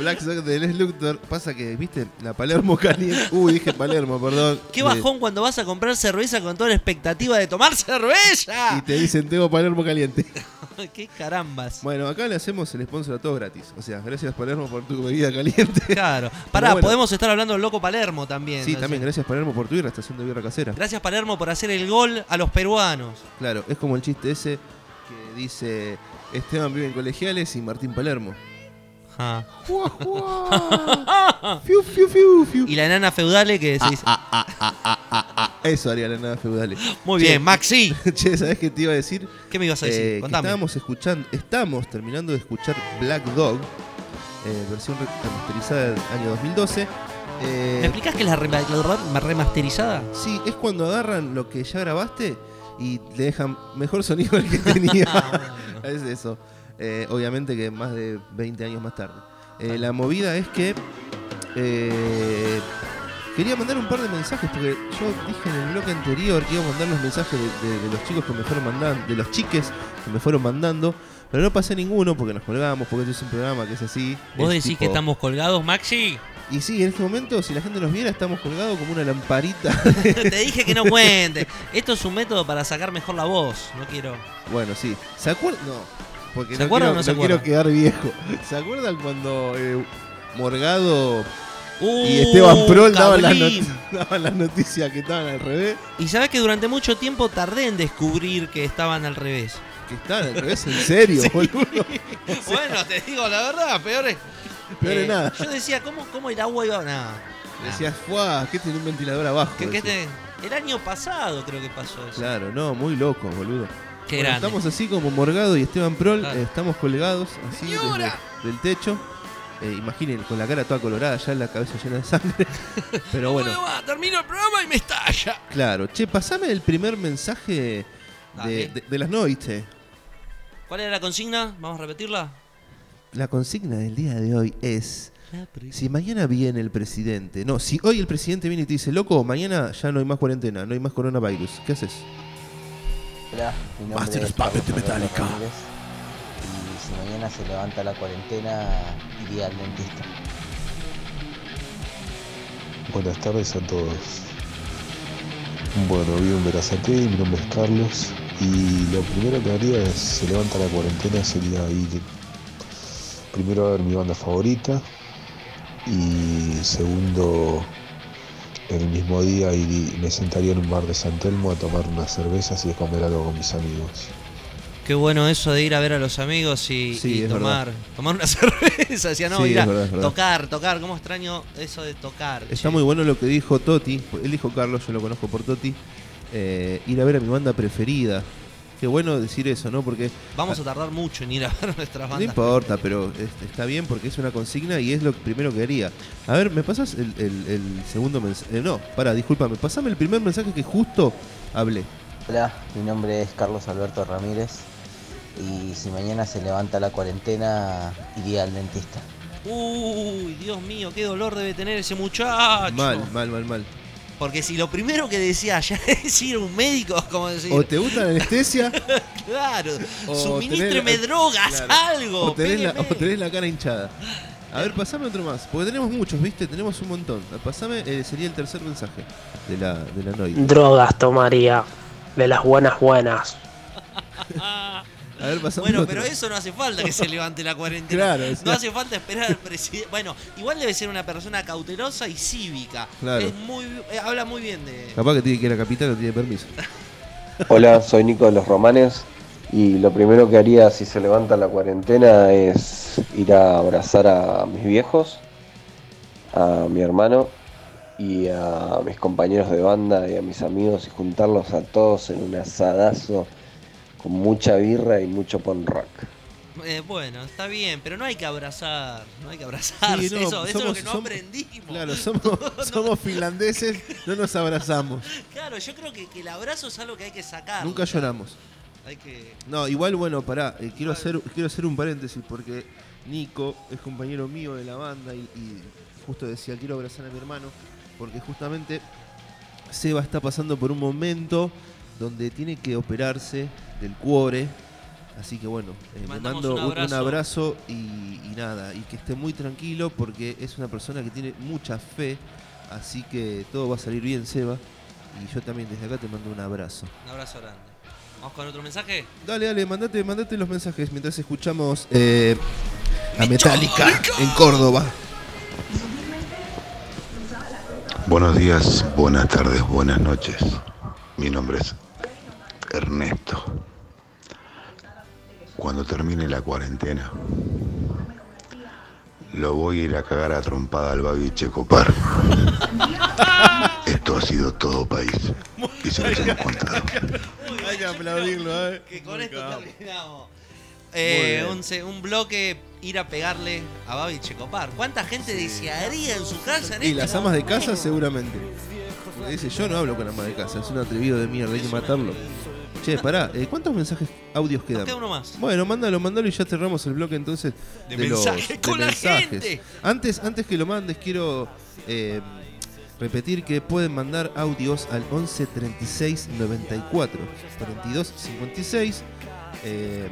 Black Dog de Luthor. Pasa que, viste, la Palermo caliente. Uy, dije Palermo, perdón.
Qué bajón cuando vas a comprar cerveza con toda la expectativa de tomar
Y
cerveza.
te dicen, tengo Palermo caliente.
Qué carambas.
Bueno, acá le hacemos el sponsor a todos gratis. O sea, gracias Palermo por tu bebida caliente.
Claro. Pará,
bueno.
podemos estar hablando del loco Palermo también.
Sí,
¿no?
también gracias Palermo por tu birra, estación de birra casera.
Gracias Palermo por hacer el gol a los peruanos.
Claro, es como el chiste ese que dice Esteban vive en colegiales y Martín Palermo.
Ah.
Fiu, fiu, fiu, fiu.
Y la enana feudale que se dice.
Ah, Eso haría la nada feudal.
Muy
Che,
bien, Maxi.
Che, ¿sabes qué te iba a decir?
¿Qué me ibas a decir?
Eh, que
Contame.
estábamos escuchando, estamos terminando de escuchar Black Dog, eh, versión re- remasterizada del año 2012. Eh,
¿Me explicás qué es la la remasterizada?
Sí, es cuando agarran lo que ya grabaste y le dejan mejor sonido del que tenía.
Ah,
es eso. Eh, obviamente que más de 20 años más tarde. Eh, la movida es que eh, quería mandar un par de mensajes porque yo dije en el bloque anterior que iba a mandar los mensajes de, de- de los chicos que me fueron mandando, de los chiques que me fueron mandando, pero no pasé ninguno porque nos colgamos, porque este es un programa que es así.
¿Vos
es
decís
tipo-
que estamos colgados, Maxi?
Y sí, en este momento, si la gente nos viera, estamos colgados como una lamparita.
Te dije que no cuente. Esto es un método para sacar mejor la voz. No quiero.
Bueno, sí. ¿Se acuerdan? No. Porque
¿Se
no
acuerdan
quiero,
o no se
quiero
acuerdan?
quedar viejo. ¿Se acuerdan cuando eh, Morgado
Uh,
y Esteban Prol daban las, noticias que estaban al revés?
Y sabés que durante mucho tiempo tardé en descubrir que estaban al revés.
Que estaban al revés, en serio, boludo.
Bueno, te digo la verdad, peor es.
Peor es nada.
Yo decía, ¿cómo, cómo el agua iba? Nada.
Decías, ¡fuah! ¿Qué tiene un ventilador abajo? Decía.
este- el año pasado creo que pasó eso.
Claro, no, muy loco, boludo.
Qué
Bueno,
grande.
estamos así como Morgado y Esteban Prol,
Claro.
eh, estamos colgados así desde del techo. Eh, imaginen, con la cara toda colorada, ya la cabeza llena de sangre. Pero bueno,
va, termino el programa y me estalla.
claro. Che, pasame el primer mensaje de, de- de las noites.
¿Cuál era la consigna? Vamos a repetirla.
La consigna del día de hoy es: si mañana viene el presidente, no, si hoy el presidente viene y te dice, loco, mañana ya no hay más cuarentena, no hay más coronavirus, ¿qué haces?
Hola, mi nombre
Master
es
Puppet de Metallica.
Ramírez, Y si mañana se levanta la cuarentena, iría al dentista.
Buenas tardes a todos. Bueno, vivo en Verazate, mi nombre es Carlos y lo primero que haría es, se levanta la cuarentena, sería ir primero a ver mi banda favorita y segundo, el mismo día ir- me sentaría en un bar de San Telmo a tomar unas cervezas y a comer algo con mis amigos.
Qué bueno eso de ir a ver a los amigos y,
Sí,
y tomar, tomar una cerveza. Decía, no,
Sí,
ir a
verdad.
tocar, tocar. ¿Cómo extraño eso de tocar?
Está
che?
muy bueno lo que dijo Toti, él dijo Carlos, yo lo conozco por Toti, eh, ir a ver a mi banda preferida. Qué bueno decir eso, ¿no? Porque
Vamos a tardar mucho en ir a ver nuestras
no
bandas.
importa, pero está bien porque es una consigna y es lo primero que haría. A ver, ¿me pasas el, el- el segundo mensaje? no, para, discúlpame, pasame el primer mensaje que justo hablé.
Hola, mi nombre es Carlos Alberto Ramírez. Y si mañana se levanta la cuarentena, iría al dentista.
Uy, Dios mío, qué dolor debe tener ese muchacho.
Mal, mal, mal, mal.
Porque si lo primero que decía ya es ir a un médico, como decir,
O te gusta la anestesia
claro, suministreme drogas,
claro,
algo.
o tenés, la,
pégueme.
o tenés la cara hinchada. A ver, pasame otro más, porque tenemos muchos, ¿viste? Tenemos un montón. Pasame, eh, sería el tercer mensaje de la, de la noche.
Drogas tomaría. De las buenas buenas.
A ver, pasame
Bueno,
otro.
pero eso no hace falta que se levante la cuarentena.
Claro, o sea-
No hace falta esperar al presidente. Bueno, igual debe ser una persona cautelosa y cívica.
Claro.
Es muy, eh, habla muy bien de.
Capaz que tiene que ir a la capital, no tiene permiso.
Hola, soy Nico de los Romanes y lo primero que haría si se levanta la cuarentena es ir a abrazar a mis viejos, a mi hermano y a mis compañeros de banda y a mis amigos y juntarlos a todos en un asadazo con mucha birra y mucho pon rock.
Eh, bueno, está bien, pero no hay que abrazar. No hay que abrazarse.
Sí, no,
eso, eso es lo que no
somos-
aprendimos.
Claro, somos, somos finlandeses, no nos abrazamos.
Claro, yo creo que, que el abrazo es algo que hay que sacar.
Nunca lloramos.
Hay que.
No, igual, bueno, pará, eh, quiero, hacer, quiero hacer un paréntesis porque Nico es compañero mío de la banda y, y justo decía, quiero abrazar a mi hermano, porque justamente Seba está pasando por un momento donde tiene que operarse del cuore. Así que bueno, eh, le mando
un
un,
abrazo.
un abrazo y, y nada, y que esté muy tranquilo porque es una persona que tiene mucha fe, así que todo va a salir bien, Seba. Y yo también desde acá te mando un abrazo.
Un abrazo grande. ¿Vamos con otro mensaje?
Dale, dale, mandate, mandate los mensajes mientras escuchamos eh, a Metallica en Córdoba.
Buenos días, buenas tardes, buenas noches. Mi nombre es Ernesto. Cuando termine la cuarentena,
Lo voy a ir a cagar a trompada al Babi Checopar. Esto ha sido todo país. Y se los hemos contado.
Hay que aplaudirlo, ¿eh?
Que con esto terminamos. Eh, un, bloque ir a pegarle a Babi Checopar. ¿Cuánta gente desearía en su casa en
Y
este
las amas de casa seguramente. Dice, yo no hablo con amas de casa, es un atrevido de mierda, hay que matarlo. Che, pará, eh, ¿cuántos mensajes audios quedan?
queda uno más.
Bueno, mándalo, mándalo y ya cerramos el bloque entonces
De
de, los
mensajes
de
con la
mensajes.
gente.
Antes, antes que lo mandes, quiero eh, repetir que pueden mandar audios al 11 36 94 42 56. Eh,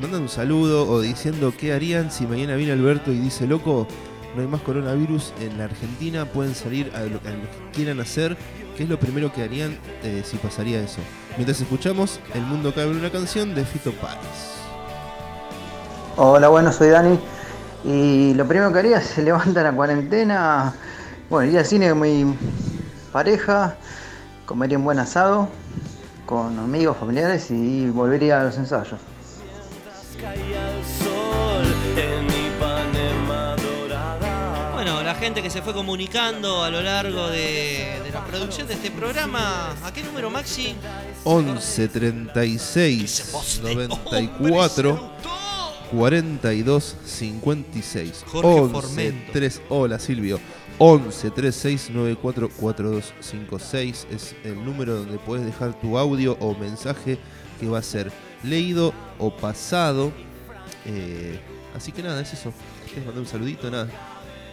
mandan un saludo o diciendo qué harían si mañana viene Alberto y dice, loco, no hay más coronavirus en la Argentina, pueden salir a lo, a lo que quieran hacer. ¿Qué es lo primero que harían eh, si pasaría eso? Mientras escuchamos El Mundo Cabe una canción de Fito Páez.
Hola, bueno, soy Dani. Y lo primero que haría se levanta la cuarentena. Bueno, iría al cine con mi pareja, comería un buen asado con amigos, familiares y volvería a los ensayos.
Gente que se fue comunicando a lo largo de, de la producción de este programa. ¿A qué número, Maxi?
11 36 94 42 56
Jorge
11
Formento.
3 Hola Silvio 11 36 94 42 56 es el número donde puedes dejar tu audio o mensaje que va a ser leído o pasado Eh, así que nada es eso ¿Quieres mandar un saludito? Nada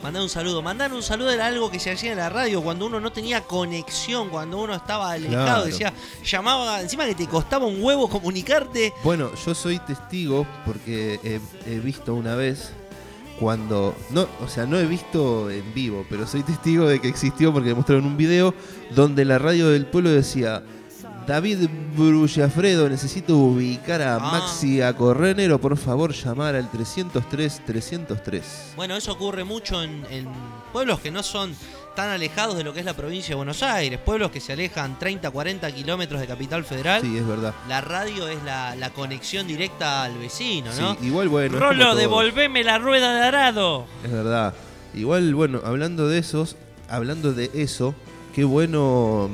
Mandar un saludo. Mandar un saludo era algo que se hacía en la radio cuando uno no tenía conexión, cuando uno estaba alejado.
Claro.
Decía, llamaba, encima que te costaba un huevo comunicarte.
Bueno, yo soy testigo porque he, he visto una vez cuando no, o sea, no he visto en vivo, pero soy testigo de que existió porque me mostraron un video donde la radio del pueblo decía David Brullafredo, necesito ubicar a Maxi a Correnero, por favor, llamar al 303 303.
Bueno, eso ocurre mucho en, en pueblos que no son tan alejados de lo que es la provincia de Buenos Aires, pueblos que se alejan 30, 40 kilómetros de Capital Federal.
Sí, es verdad.
La radio es la, la conexión directa al vecino, ¿no?
Sí, igual bueno.
Rolo, devolveme la rueda de arado.
Es verdad. Igual, bueno, hablando de esos, hablando de eso, qué bueno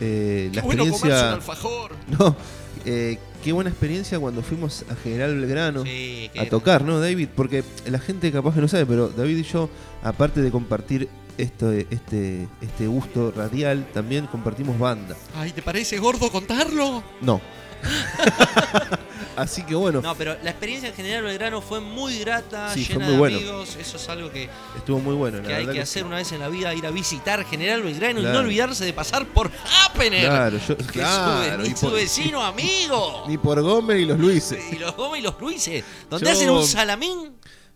eh, la
bueno
experiencia.
un alfajor.
No, eh, qué buena experiencia cuando fuimos a General Belgrano
Sí,
a tocar, ¿no, David? Porque la gente capaz que no sabe, pero David y yo, aparte de compartir esto, este, este gusto radial, también compartimos banda.
Ay, ¿te parece gordo contarlo?
No. Así que bueno,
No, pero la experiencia en general Belgrano fue muy grata,
Sí, fue
llena
muy
de
bueno.
amigos. Eso es algo que,
estuvo muy bueno. la
que hay que
que
hacer una vez en la vida, ir a visitar General Belgrano y no olvidarse de pasar por Happener.
Claro, yo-
que su
claro,
ve-
y
su,
por-
vecino amigo.
Ni por Gómez y los Luises.
Y los Gómez y los Luises. Donde
Yo-
hacen un salamín.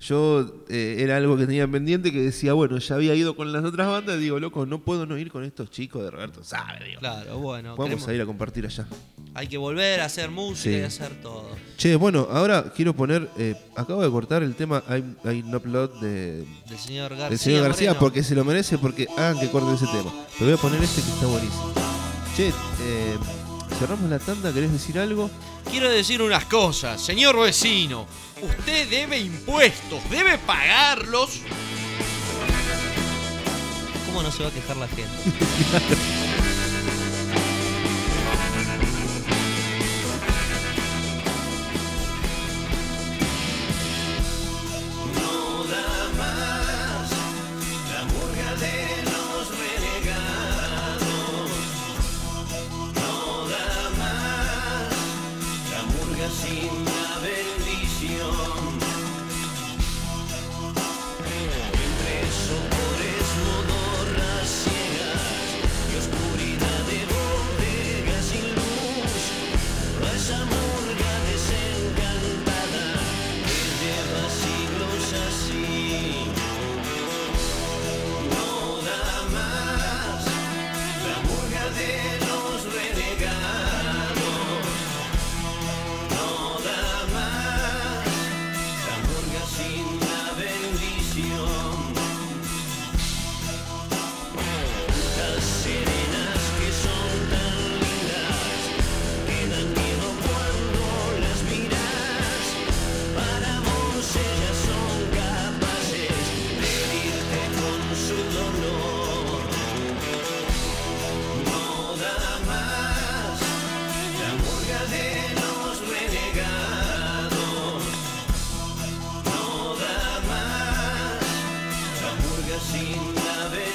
Yo eh, era algo que tenía pendiente que decía, bueno, ya había ido con las otras bandas, digo, loco, no puedo no ir con estos chicos de Roberto Sabe, digo.
Claro, bueno.
Vamos
queremos-
a ir a compartir allá.
Hay que volver a hacer música
Sí.
y hacer todo.
Che, bueno, ahora quiero poner, eh, acabo de cortar el tema Hay, hay un upload de,
Del señor García.
del señor García
Moreno.
porque se lo merece, porque hagan que corten ese tema. Pero voy a poner este que está buenísimo. Che, eh, cerramos la tanda, ¿querés decir algo?
Quiero decir unas cosas, señor vecino. Usted debe impuestos, debe pagarlos. ¿Cómo no se va a quejar la gente?
ninguna vez.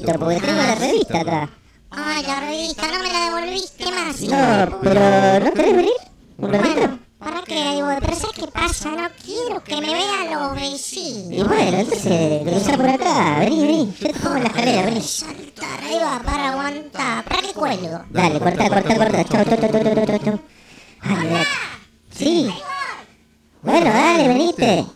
Porque tengo la revista acá.
Ay, la revista, no me la devolviste más.
No, pero ¿no querés venir? ¿Un ratito?
Bueno, ¿para qué la devuelvo? Pero ¿sabes qué pasa? No quiero que me vean los vecinos.
Y bueno, entonces, cruzá por acá, vení, vení. Yo te pongo en la escalera, vení.
Saltar, ahí va, para aguantar. ¿Para qué cuelgo?
Dale, corta, corta, corta. Chau, chau, chau, chau, chau, chau. Sí. Bueno, dale, venite.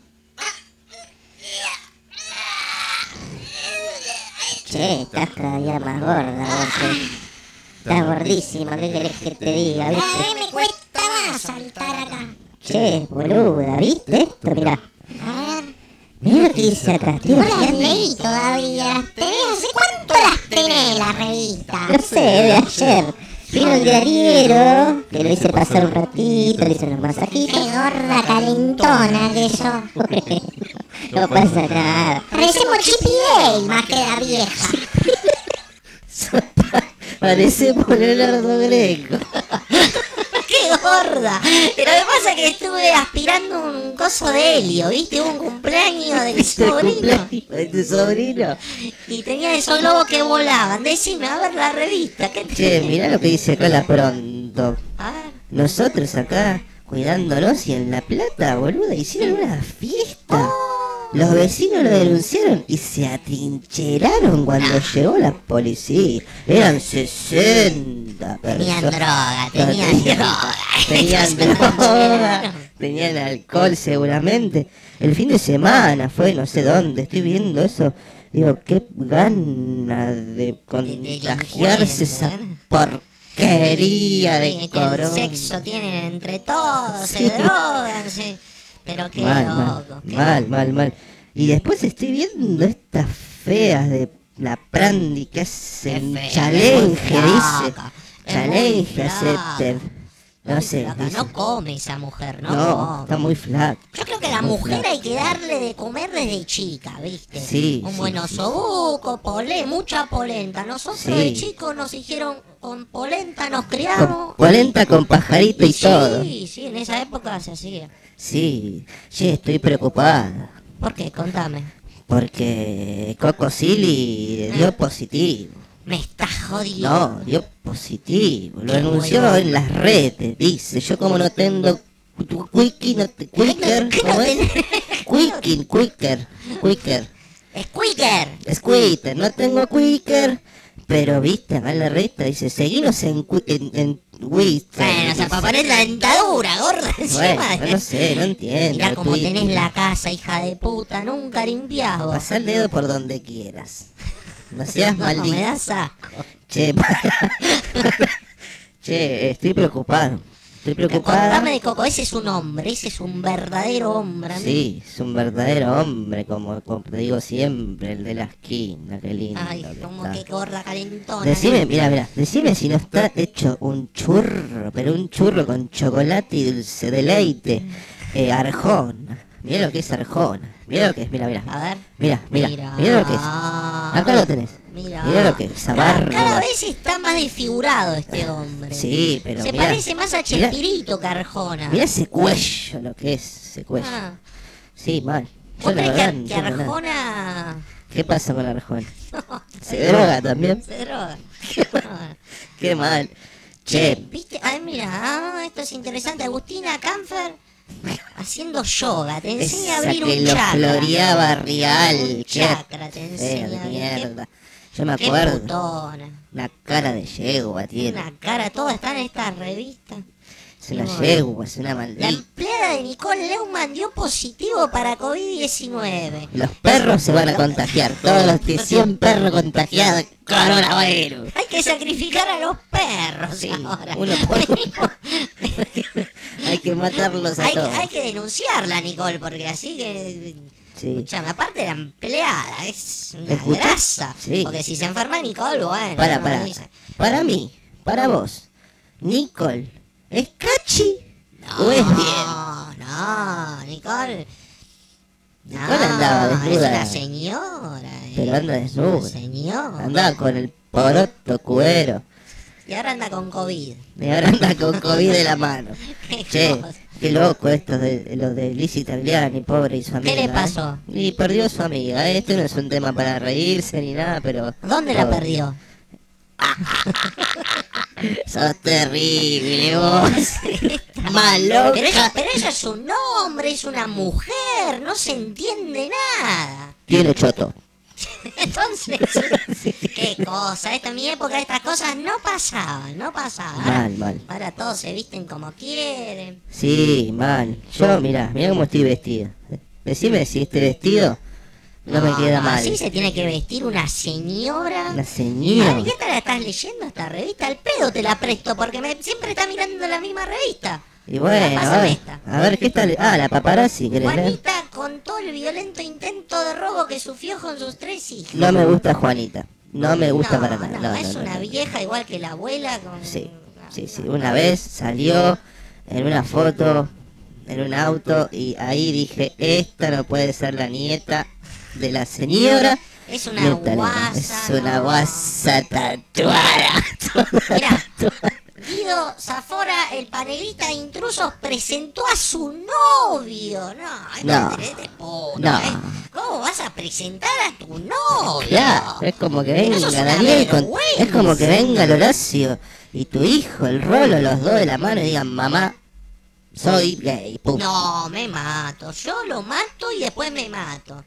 Che, estás cada día más gorda, vos. Estás gordísima, ¿qué querés que te diga,
Cada
viste?
vez me cuesta más saltar acá.
Che, boluda, ¿viste esto? Mirá.
A ver.
Mirá lo que dice acá,
No las leí todavía. ¿Las tenés? ¿Hace cuánto las tenés, la revista?
No sé, de ayer. Vino el diariero, que lo hice pasar un ratito, le hice unos
Qué
masajitos.
gorda calentona que sos.
No pasa nada.
Parecemos Chippy Day más que la vieja.
Parecemos Leonardo Greco.
¡Qué gorda! Pero lo que pasa es que estuve aspirando un coso de helio, ¿viste? Hubo un cumpleaños del sobrino.
¿De tu sobrino?
Y tenía esos globos que volaban. Decime, a ver la revista. ¿Qué
Che, mirá lo que dice acá la pronto.
A ver.
Nosotros acá cuidándonos y en La Plata, boluda, hicieron una fiesta. Los vecinos lo denunciaron y se atrincheraron cuando llegó la policía. Eran 60
Tenían
personas.
droga, tenían
Tenían-
droga.
Tenían
Se
droga, tenían alcohol seguramente. El fin de semana fue no sé dónde, estoy viendo eso. Digo, qué gana de contagiarse esa porquería de
el
corona.
sexo tienen entre todos, se drogan, sí. Pero qué
Mal,
loco.
mal,
qué
mal, mal, mal. Y después estoy viendo estas feas de la Prandi que hacen challenge, dice. Challenge, acepten. No sé.
No come esa mujer, no,
No,
come.
está muy flaca.
Yo creo que a la mujer
flaca.
hay que darle de comer desde chica, ¿viste?
Sí,
Un buen osobuco, polé, mucha polenta. Nosotros
Sí.
de chicos nos hicieron con polenta, nos criamos.
Polenta con pajarito y todo.
Sí, sí, en esa época se hacía.
Sí, sí, estoy preocupada.
¿Por qué? Contame.
Porque Coco Silly dio positivo.
Me estás jodiendo.
No, dio positivo. Lo
Qué
anunció
bueno.
en las redes. Dice, yo como no tengo tu Quickie, no te... Quicker,
¿Qué no
¿cómo es? Quickie, Quicker, Quicker. Squitter, no tengo Quicker. Pero viste, acá en la revista dice, seguinos en, en, en Twitter.
Bueno, o sea, para poner la dentadura, gorda,
Bueno,
encima.
no sé, no entiendo.
Mirá cómo
Twitter.
tenés la casa, hija de puta, nunca limpiás vos.
Pasá el dedo por donde quieras. No seas
No,
maldito.
me das asco.
Che, che, estoy preocupado. Estoy preocupada.
Contame de Coco, ese es un hombre, ese es un verdadero hombre. amigo.
Sí, es un verdadero hombre, como, como te digo siempre, el de la esquina, qué lindo.
Ay,
que
como
está.
que gorda calentona.
Decime, mira, mira, decime si no está hecho un churro, pero un churro con chocolate y dulce de leite, eh, arjona. Mira lo que es arjona. Mira lo que es, mira, mira.
A ver.
Mira, mira,
Mira.
mira lo que es. Acá lo tenés.
Mira.
Mira lo que es,
Cada, cada vez está más desfigurado este hombre.
Sí, pero
Se
mirá,
parece más a
mirá-
Chespirito que a Arjona.
Mira ese cuello, lo que es ese cuello.
Ah,
Sí, mal. Yo
¿Vos
la
crees que. Arjona
¿Qué pasa con Arjona? ¿Se droga también?
se droga?
Qué mal. Che,
¿Viste? Ay, mira, ah, esto es interesante. Agustina Canfer haciendo yoga, te enseña a
Esa
abrir
que
un
lo
chakra.
floreaba real.
Un
qué
chakra te enseña.
mierda. Yo me acuerdo.
putona.
Una cara de yegua tiene.
Una cara, todo está en esta revista.
Es una yegua, es una
La
maldita.
empleada de Nicole Leumann dio positivo para COVID-19.
Los perros se van a contagiar. Todos los que 100 perros contagiados. Coronavirus.
Hay que sacrificar a los perros ahora.
Uno por uno. Hay que matarlos a
hay,
todos.
hay que denunciarla, Nicole, porque así que.
Sí.
Escuchame, aparte la empleada es una grasa.
sí.
Porque si se enferma Nicole, bueno.
Para,
no
para. Para mí, para vos. Nicole, ¿es cachi o es bien?
No, no, Nicole. No,
Nicole andaba
es
desnuda.
una señora. eh,
Pero anda desnuda.
Señora.
Andaba con el poroto cuero.
Y ahora anda con COVID.
Y ahora anda con COVID de la mano.
Qué
Che, qué loco esto de lo de Lizzie Tagliani, pobre y su amiga.
le
¿eh?
pasó?
Y perdió a su amiga. Este no es un tema para reírse ni nada, pero.
¿Dónde la perdió?
Sos terrible vos. Maloca.
Pero ella, pero ella es un hombre, es una mujer, no se entiende nada.
Tiene choto.
Entonces, qué cosa, esta en mi época estas cosas no pasaban, no pasaban.
Mal, mal.
Ahora todos se visten como quieren.
Sí, mal. Yo, mirá, mirá cómo estoy vestido. Decime si este vestido no me queda mal.
Así se tiene que vestir una señora.
Una señora.
¿Qué te la estás leyendo esta revista? Al pedo te la presto porque me, siempre está mirando la misma revista.
Y bueno, a ver,
esta.
a ver, ¿qué tal? Ah, la paparazzi, ¿querés leer?
Juanita contó el violento intento de robo que sufrió con sus tres hijos.
No me gusta Juanita. No me gusta
No,
para nada.
no, es
no,
una vieja igual que la abuela. Con...
Sí, sí, sí. Una vez salió en una foto, en un auto, y ahí dije, esta no puede ser la nieta de la señora.
Es una
Neta, no,
guasa,
Es una guasa tatuada.
Mira, Guido Zafora, el panelista de intrusos, presentó a su novio. No,
No.
de- de puta,
No.
¿eh? ¿Cómo vas a presentar a tu novio?
Claro, es como que venga Daniel, con- es como que venga el Horacio y tu hijo, el Rolo, los dos de la mano y digan, mamá, soy gay. Pum.
No, me mato. Yo lo mato y después me mato.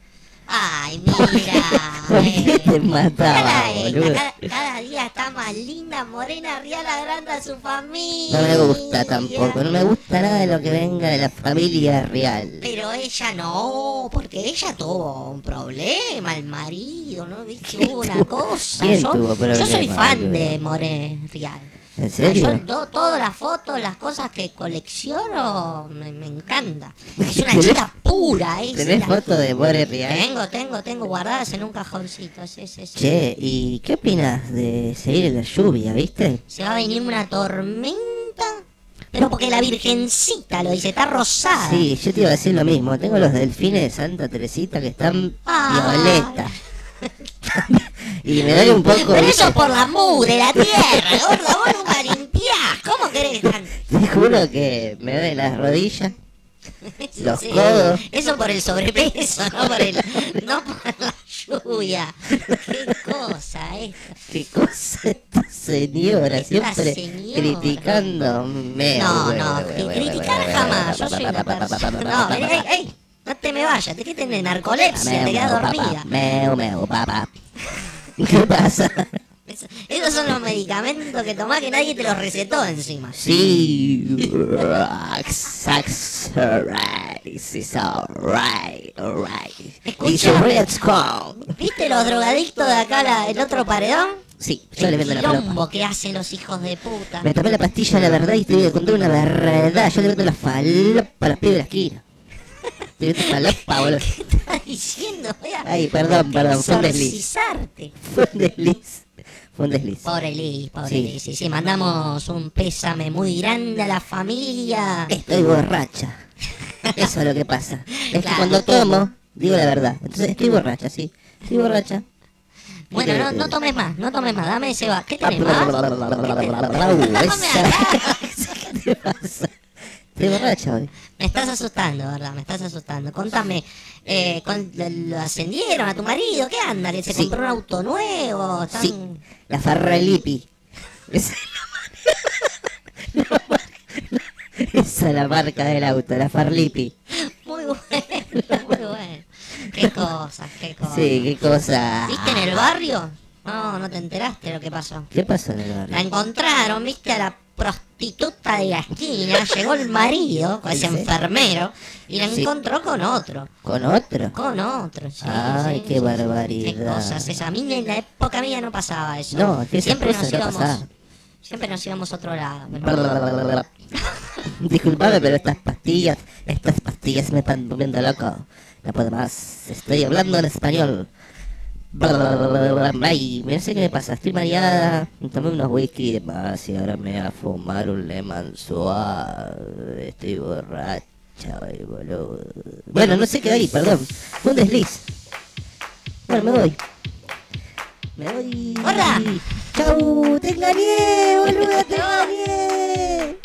Ay, mira.
¿Por qué te mataba, boludo?
cada, cada día está más linda, morena, Riala grande a su familia.
No me gusta tampoco, no me gusta nada de lo que venga de la familia real.
Pero ella no, porque ella tuvo un problema, el marido, ¿no? ¿Viste? Hubo una cosa.
¿Quién
yo,
tuvo
yo
problema,
soy fan de More Real.
¿En
Yo
serio?
to- todas las fotos, las cosas que colecciono, me, me encanta. Es una chica pura, es
¿Tenés
la-
foto de Real?
Tengo, tengo, tengo guardadas en un cajoncito, sí, sí, sí.
Che, ¿y qué opinas de seguir en la lluvia, viste?
Se va a venir una tormenta, pero porque la virgencita lo dice, está rosada.
Sí, yo te iba a decir lo mismo. Tengo los delfines de Santa Teresita que están
Ah.
violetas. y me doy un poco...
Pero eso es por la mugre, la tierra, gorda, vos nunca limpiás. ¿Cómo querés que tan-
Te juro que me duele las rodillas, los
Sí,
codos.
Eso por el sobrepeso, no por el, no por la lluvia. Qué cosa esta.
¿Qué cosa esta señora?
Esta
Siempre
señora.
criticando. Me,
No, no, cri- criticar jamás. Yo soy una persona. No, ey, ey, no te me vayas, te que tenés narcolepsia, te quedas dormida.
Meu, meu, papá. ¿Qué pasa?
Eso- Esos son los medicamentos que tomás que nadie te los recetó encima.
Sí, alright, it's alright, alright.
¿Viste los drogadictos de acá, la- el otro paredón?
Sí, yo le vendo la
quilombo que hacen los hijos de puta.
Me tomé la pastilla de la verdad y te voy a contar una verdad. Yo le vendo la falopa a los pibes de la esquina.
¿Qué estás diciendo?
Ay, perdón, perdón, fue un desliz. Fue un desliz. Fue un desliz.
Pobre Liz, pobre
Sí.
Liz. Sí, sí, mandamos un pésame muy grande a la familia.
Estoy borracha. Eso es lo que pasa. Es que cuando tomo, digo la verdad. Entonces estoy borracha, sí. Estoy borracha.
Bueno, no, no tomes más, no tomes más, dame ese va. ¿Qué tenés más?
¿Qué te pasa? Estoy eh, borracho.
Me estás asustando, ¿verdad? Me estás asustando. Contame, eh, ¿lo ascendieron a tu marido? ¿Qué anda? ¿Se compró un auto nuevo?
Sí, la Farralipi. Esa es la marca,
Esa es la marca del auto, la Farlipi.
Muy bueno, muy bueno. Qué cosas, qué cosas.
Sí, qué cosas.
¿Viste en el barrio? No, no te enteraste lo que pasó.
¿Qué pasó en el barrio?
La encontraron, viste, a la prostituta de la esquina, llegó el marido, ese enfermero, y la encontró con otro.
¿Con otro?
Con otro.
Ay, qué barbaridad.
Qué cosas esas. A mí en la época mía no pasaba eso.
No, que
siempre nos íbamos. Siempre nos íbamos a otro lado.
Disculpame, pero estas pastillas, estas pastillas me están volviendo loco. No puedo más. Estoy hablando en español. Me parece que me pasa, estoy mareada. Tomé unos whisky de más y ahora me voy a fumar un lemon suave. Estoy borracha, ay, boludo. Bueno, no sé qué hay, perdón. Fue un desliz. Bueno, me voy. Me voy.
¡Hola!
¡Chau! ¡Te engañé, boludo! ¡Te engañé!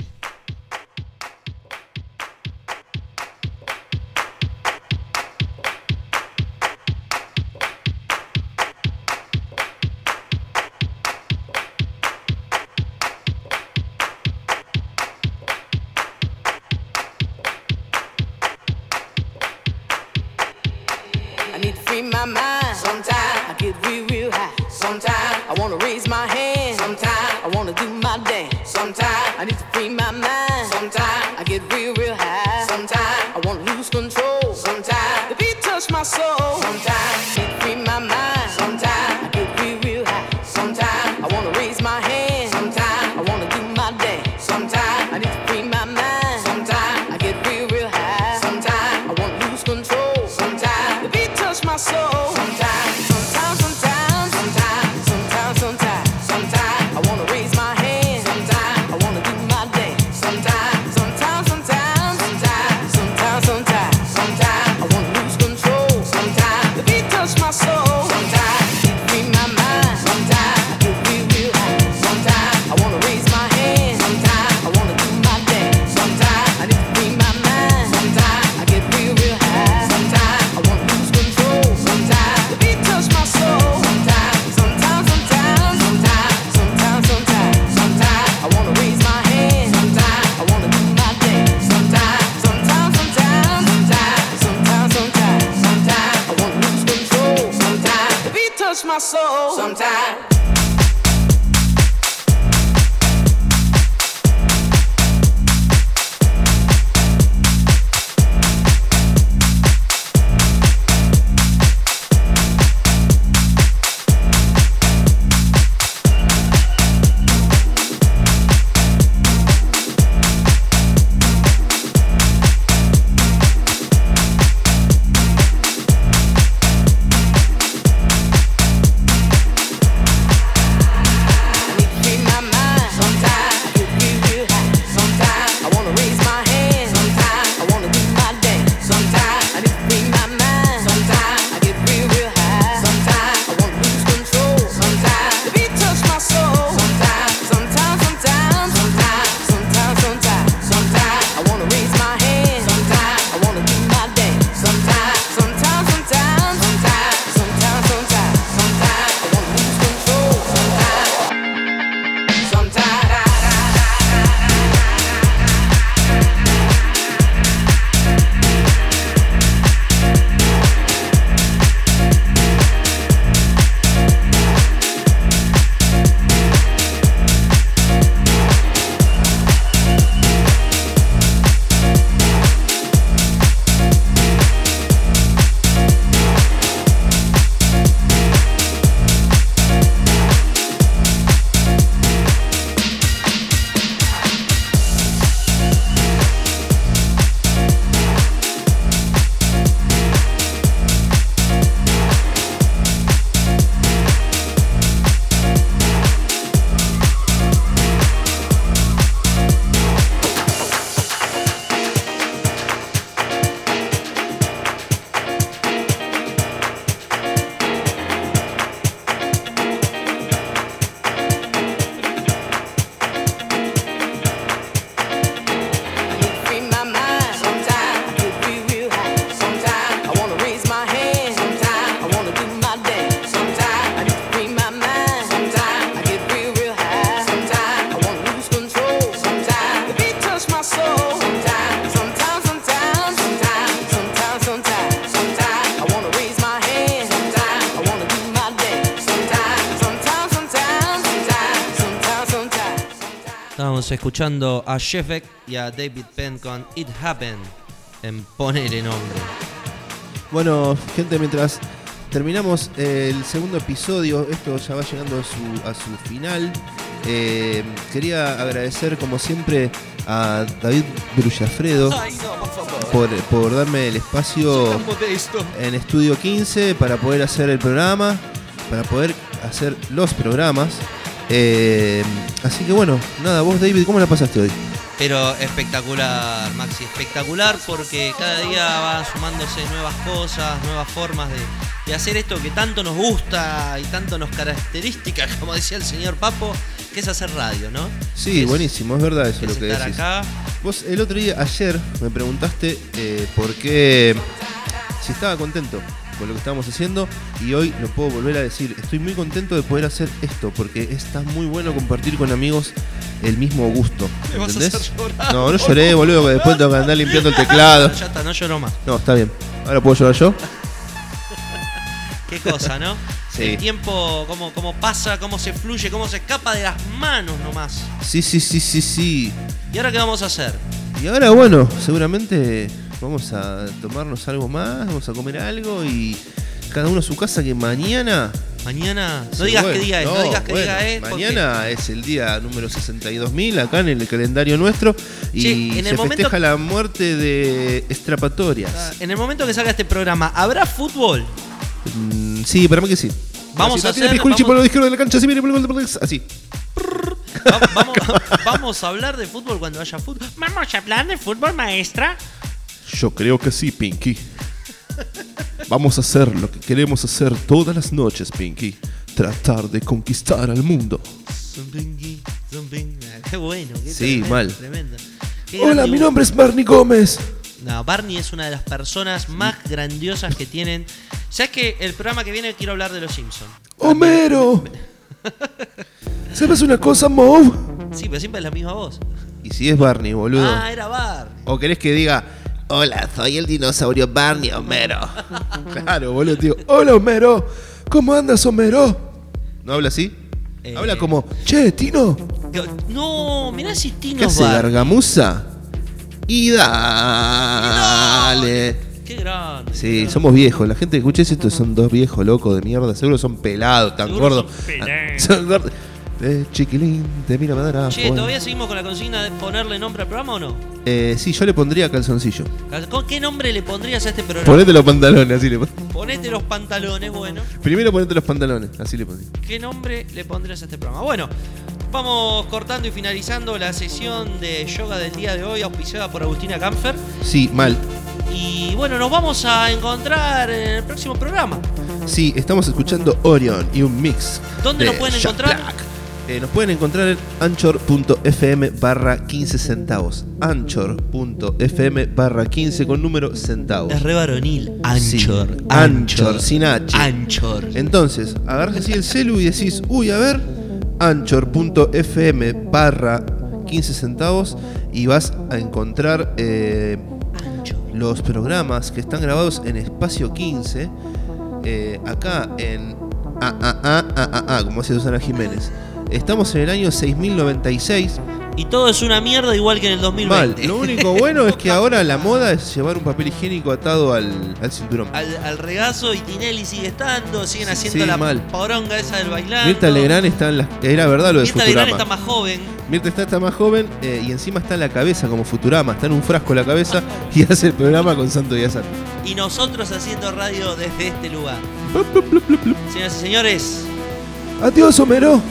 Escuchando a Beck y a David Penn con It Happened en Ponele Nombre.
Bueno, gente, mientras terminamos el segundo episodio, esto ya va llegando a su, a su final. eh, quería agradecer, como siempre, a David Brullafredo por, por darme el espacio en Estudio 15 para poder hacer el programa, para poder hacer los programas. Eh, así que bueno, nada, vos David, ¿cómo la pasaste hoy?
Pero espectacular, Maxi, espectacular porque cada día van sumándose nuevas cosas, nuevas formas de, de hacer esto que tanto nos gusta y tanto nos característica, como decía el señor Papo, que es hacer radio, ¿no?
Sí,
Es-
buenísimo, es verdad eso
es
lo que
estar
decís.
acá.
Vos el otro día, ayer, me preguntaste eh, por qué, si estaba contento con lo que estábamos haciendo y hoy lo puedo volver a decir. Estoy muy contento de poder hacer esto porque está muy bueno compartir con amigos el mismo gusto.
Me vas a
¿Entendés?
hacer llorar,
no, no lloré, boludo, que después tengo que andar limpiando el teclado.
Ya está, no lloro más.
No, está bien. Ahora puedo llorar yo.
Qué cosa, ¿no?
Sí.
El tiempo, cómo, cómo pasa, cómo se fluye, cómo se escapa de las manos nomás.
Sí, sí, sí, sí, sí.
¿Y ahora qué vamos a hacer?
Y ahora, bueno, seguramente vamos a tomarnos algo más, vamos a comer algo y cada uno a su casa que mañana...
Mañana, no
Sí,
digas
bueno,
qué día es, no, digas qué
bueno,
día es. porque-
Mañana es el día número 62.000 acá en el calendario nuestro y
Che, en el
se
momento-
festeja la muerte de Estrapatorias.
En el momento que salga este programa, ¿habrá fútbol?
Mm, sí, para mí que sí.
Vamos
Así,
a hacer- vamos-
por la izquierda de la cancha, así, así.
Va- vamos, vamos a hablar de fútbol cuando haya fútbol.
Vamos a hablar de fútbol, maestra.
Yo creo que sí, Pinky. Vamos a hacer lo que queremos hacer todas las noches, Pinky. Tratar de conquistar al mundo.
Ah, Qué bueno. Qué
Sí,
tremendo,
mal.
Tremendo. Qué
Hola, mi nombre es Barney Gómez.
No, Barney es una de las personas más grandiosas que tienen. ¿Sabes que el programa que viene quiero hablar de los Simpsons?
Homero. ¿Sabes una cosa, Moe?
Sí, pero siempre es la misma voz.
Y si es Barney, boludo.
Ah, era Barney.
¿O querés que diga, hola, soy el dinosaurio Barney Homero? claro, boludo, tío. Hola, Homero. ¿Cómo andas, Homero? ¿No habla así?
Eh.
Habla como, che, Tino,
No, mirá si Tino
¿qué hace,
Barney.
Gargamusa? Y dale.
Qué grande.
Sí, somos viejos. La gente que escucha esto son dos viejos locos de mierda. Seguro son pelados, tan
Seguro
gordos.
son pelados.
Son gordos. Eh, chiquilín, te mira madera.
Che, ¿todavía seguimos con la consigna de ponerle nombre al programa o no?
Eh, sí, yo le pondría calzoncillo.
¿Con qué nombre le pondrías a este programa?
Ponete los pantalones, así le pon-
Ponete los pantalones, bueno.
Primero ponete los pantalones, así le pondría.
¿Qué nombre le pondrías a este programa? Bueno, vamos cortando y finalizando la sesión de yoga del día de hoy, auspiciada por Agustina Camfer.
Sí, mal.
Y bueno, nos vamos a encontrar en el próximo programa.
Sí, estamos escuchando Orion y un mix.
¿Dónde
de
nos pueden
Jack
encontrar?
Black. Eh, nos pueden encontrar en anchor.fm barra 15 centavos. Anchor.fm barra 15 con número centavos.
Es re varonil.
Sí,
Anchor.
Anchor, sin H.
Anchor.
Entonces, agarras así el celu y decís, uy, a ver, anchor.fm barra 15 centavos y vas a encontrar eh, los programas que están grabados en espacio 15, eh, acá en A, A, A, A, A, A, como hace Susana Jiménez. Estamos en el año 6096.
Y todo es una mierda igual que en el 2020.
Mal. Lo único bueno es que ahora la moda es llevar un papel higiénico atado al, al cinturón.
Al, al regazo y Tinelli sigue estando, siguen haciendo
Sí,
la
mal.
poronga esa del bailando.
Mirta Legrand está en la... Era verdad lo de
Mirta
Futurama.
Legrand está más joven.
Mirta está, está más joven eh, y encima está en la cabeza como Futurama, está en un frasco la cabeza y hace el programa con Santo y Azar.
Y nosotros haciendo radio desde este lugar. Señoras y señores,
Adiós, Homero.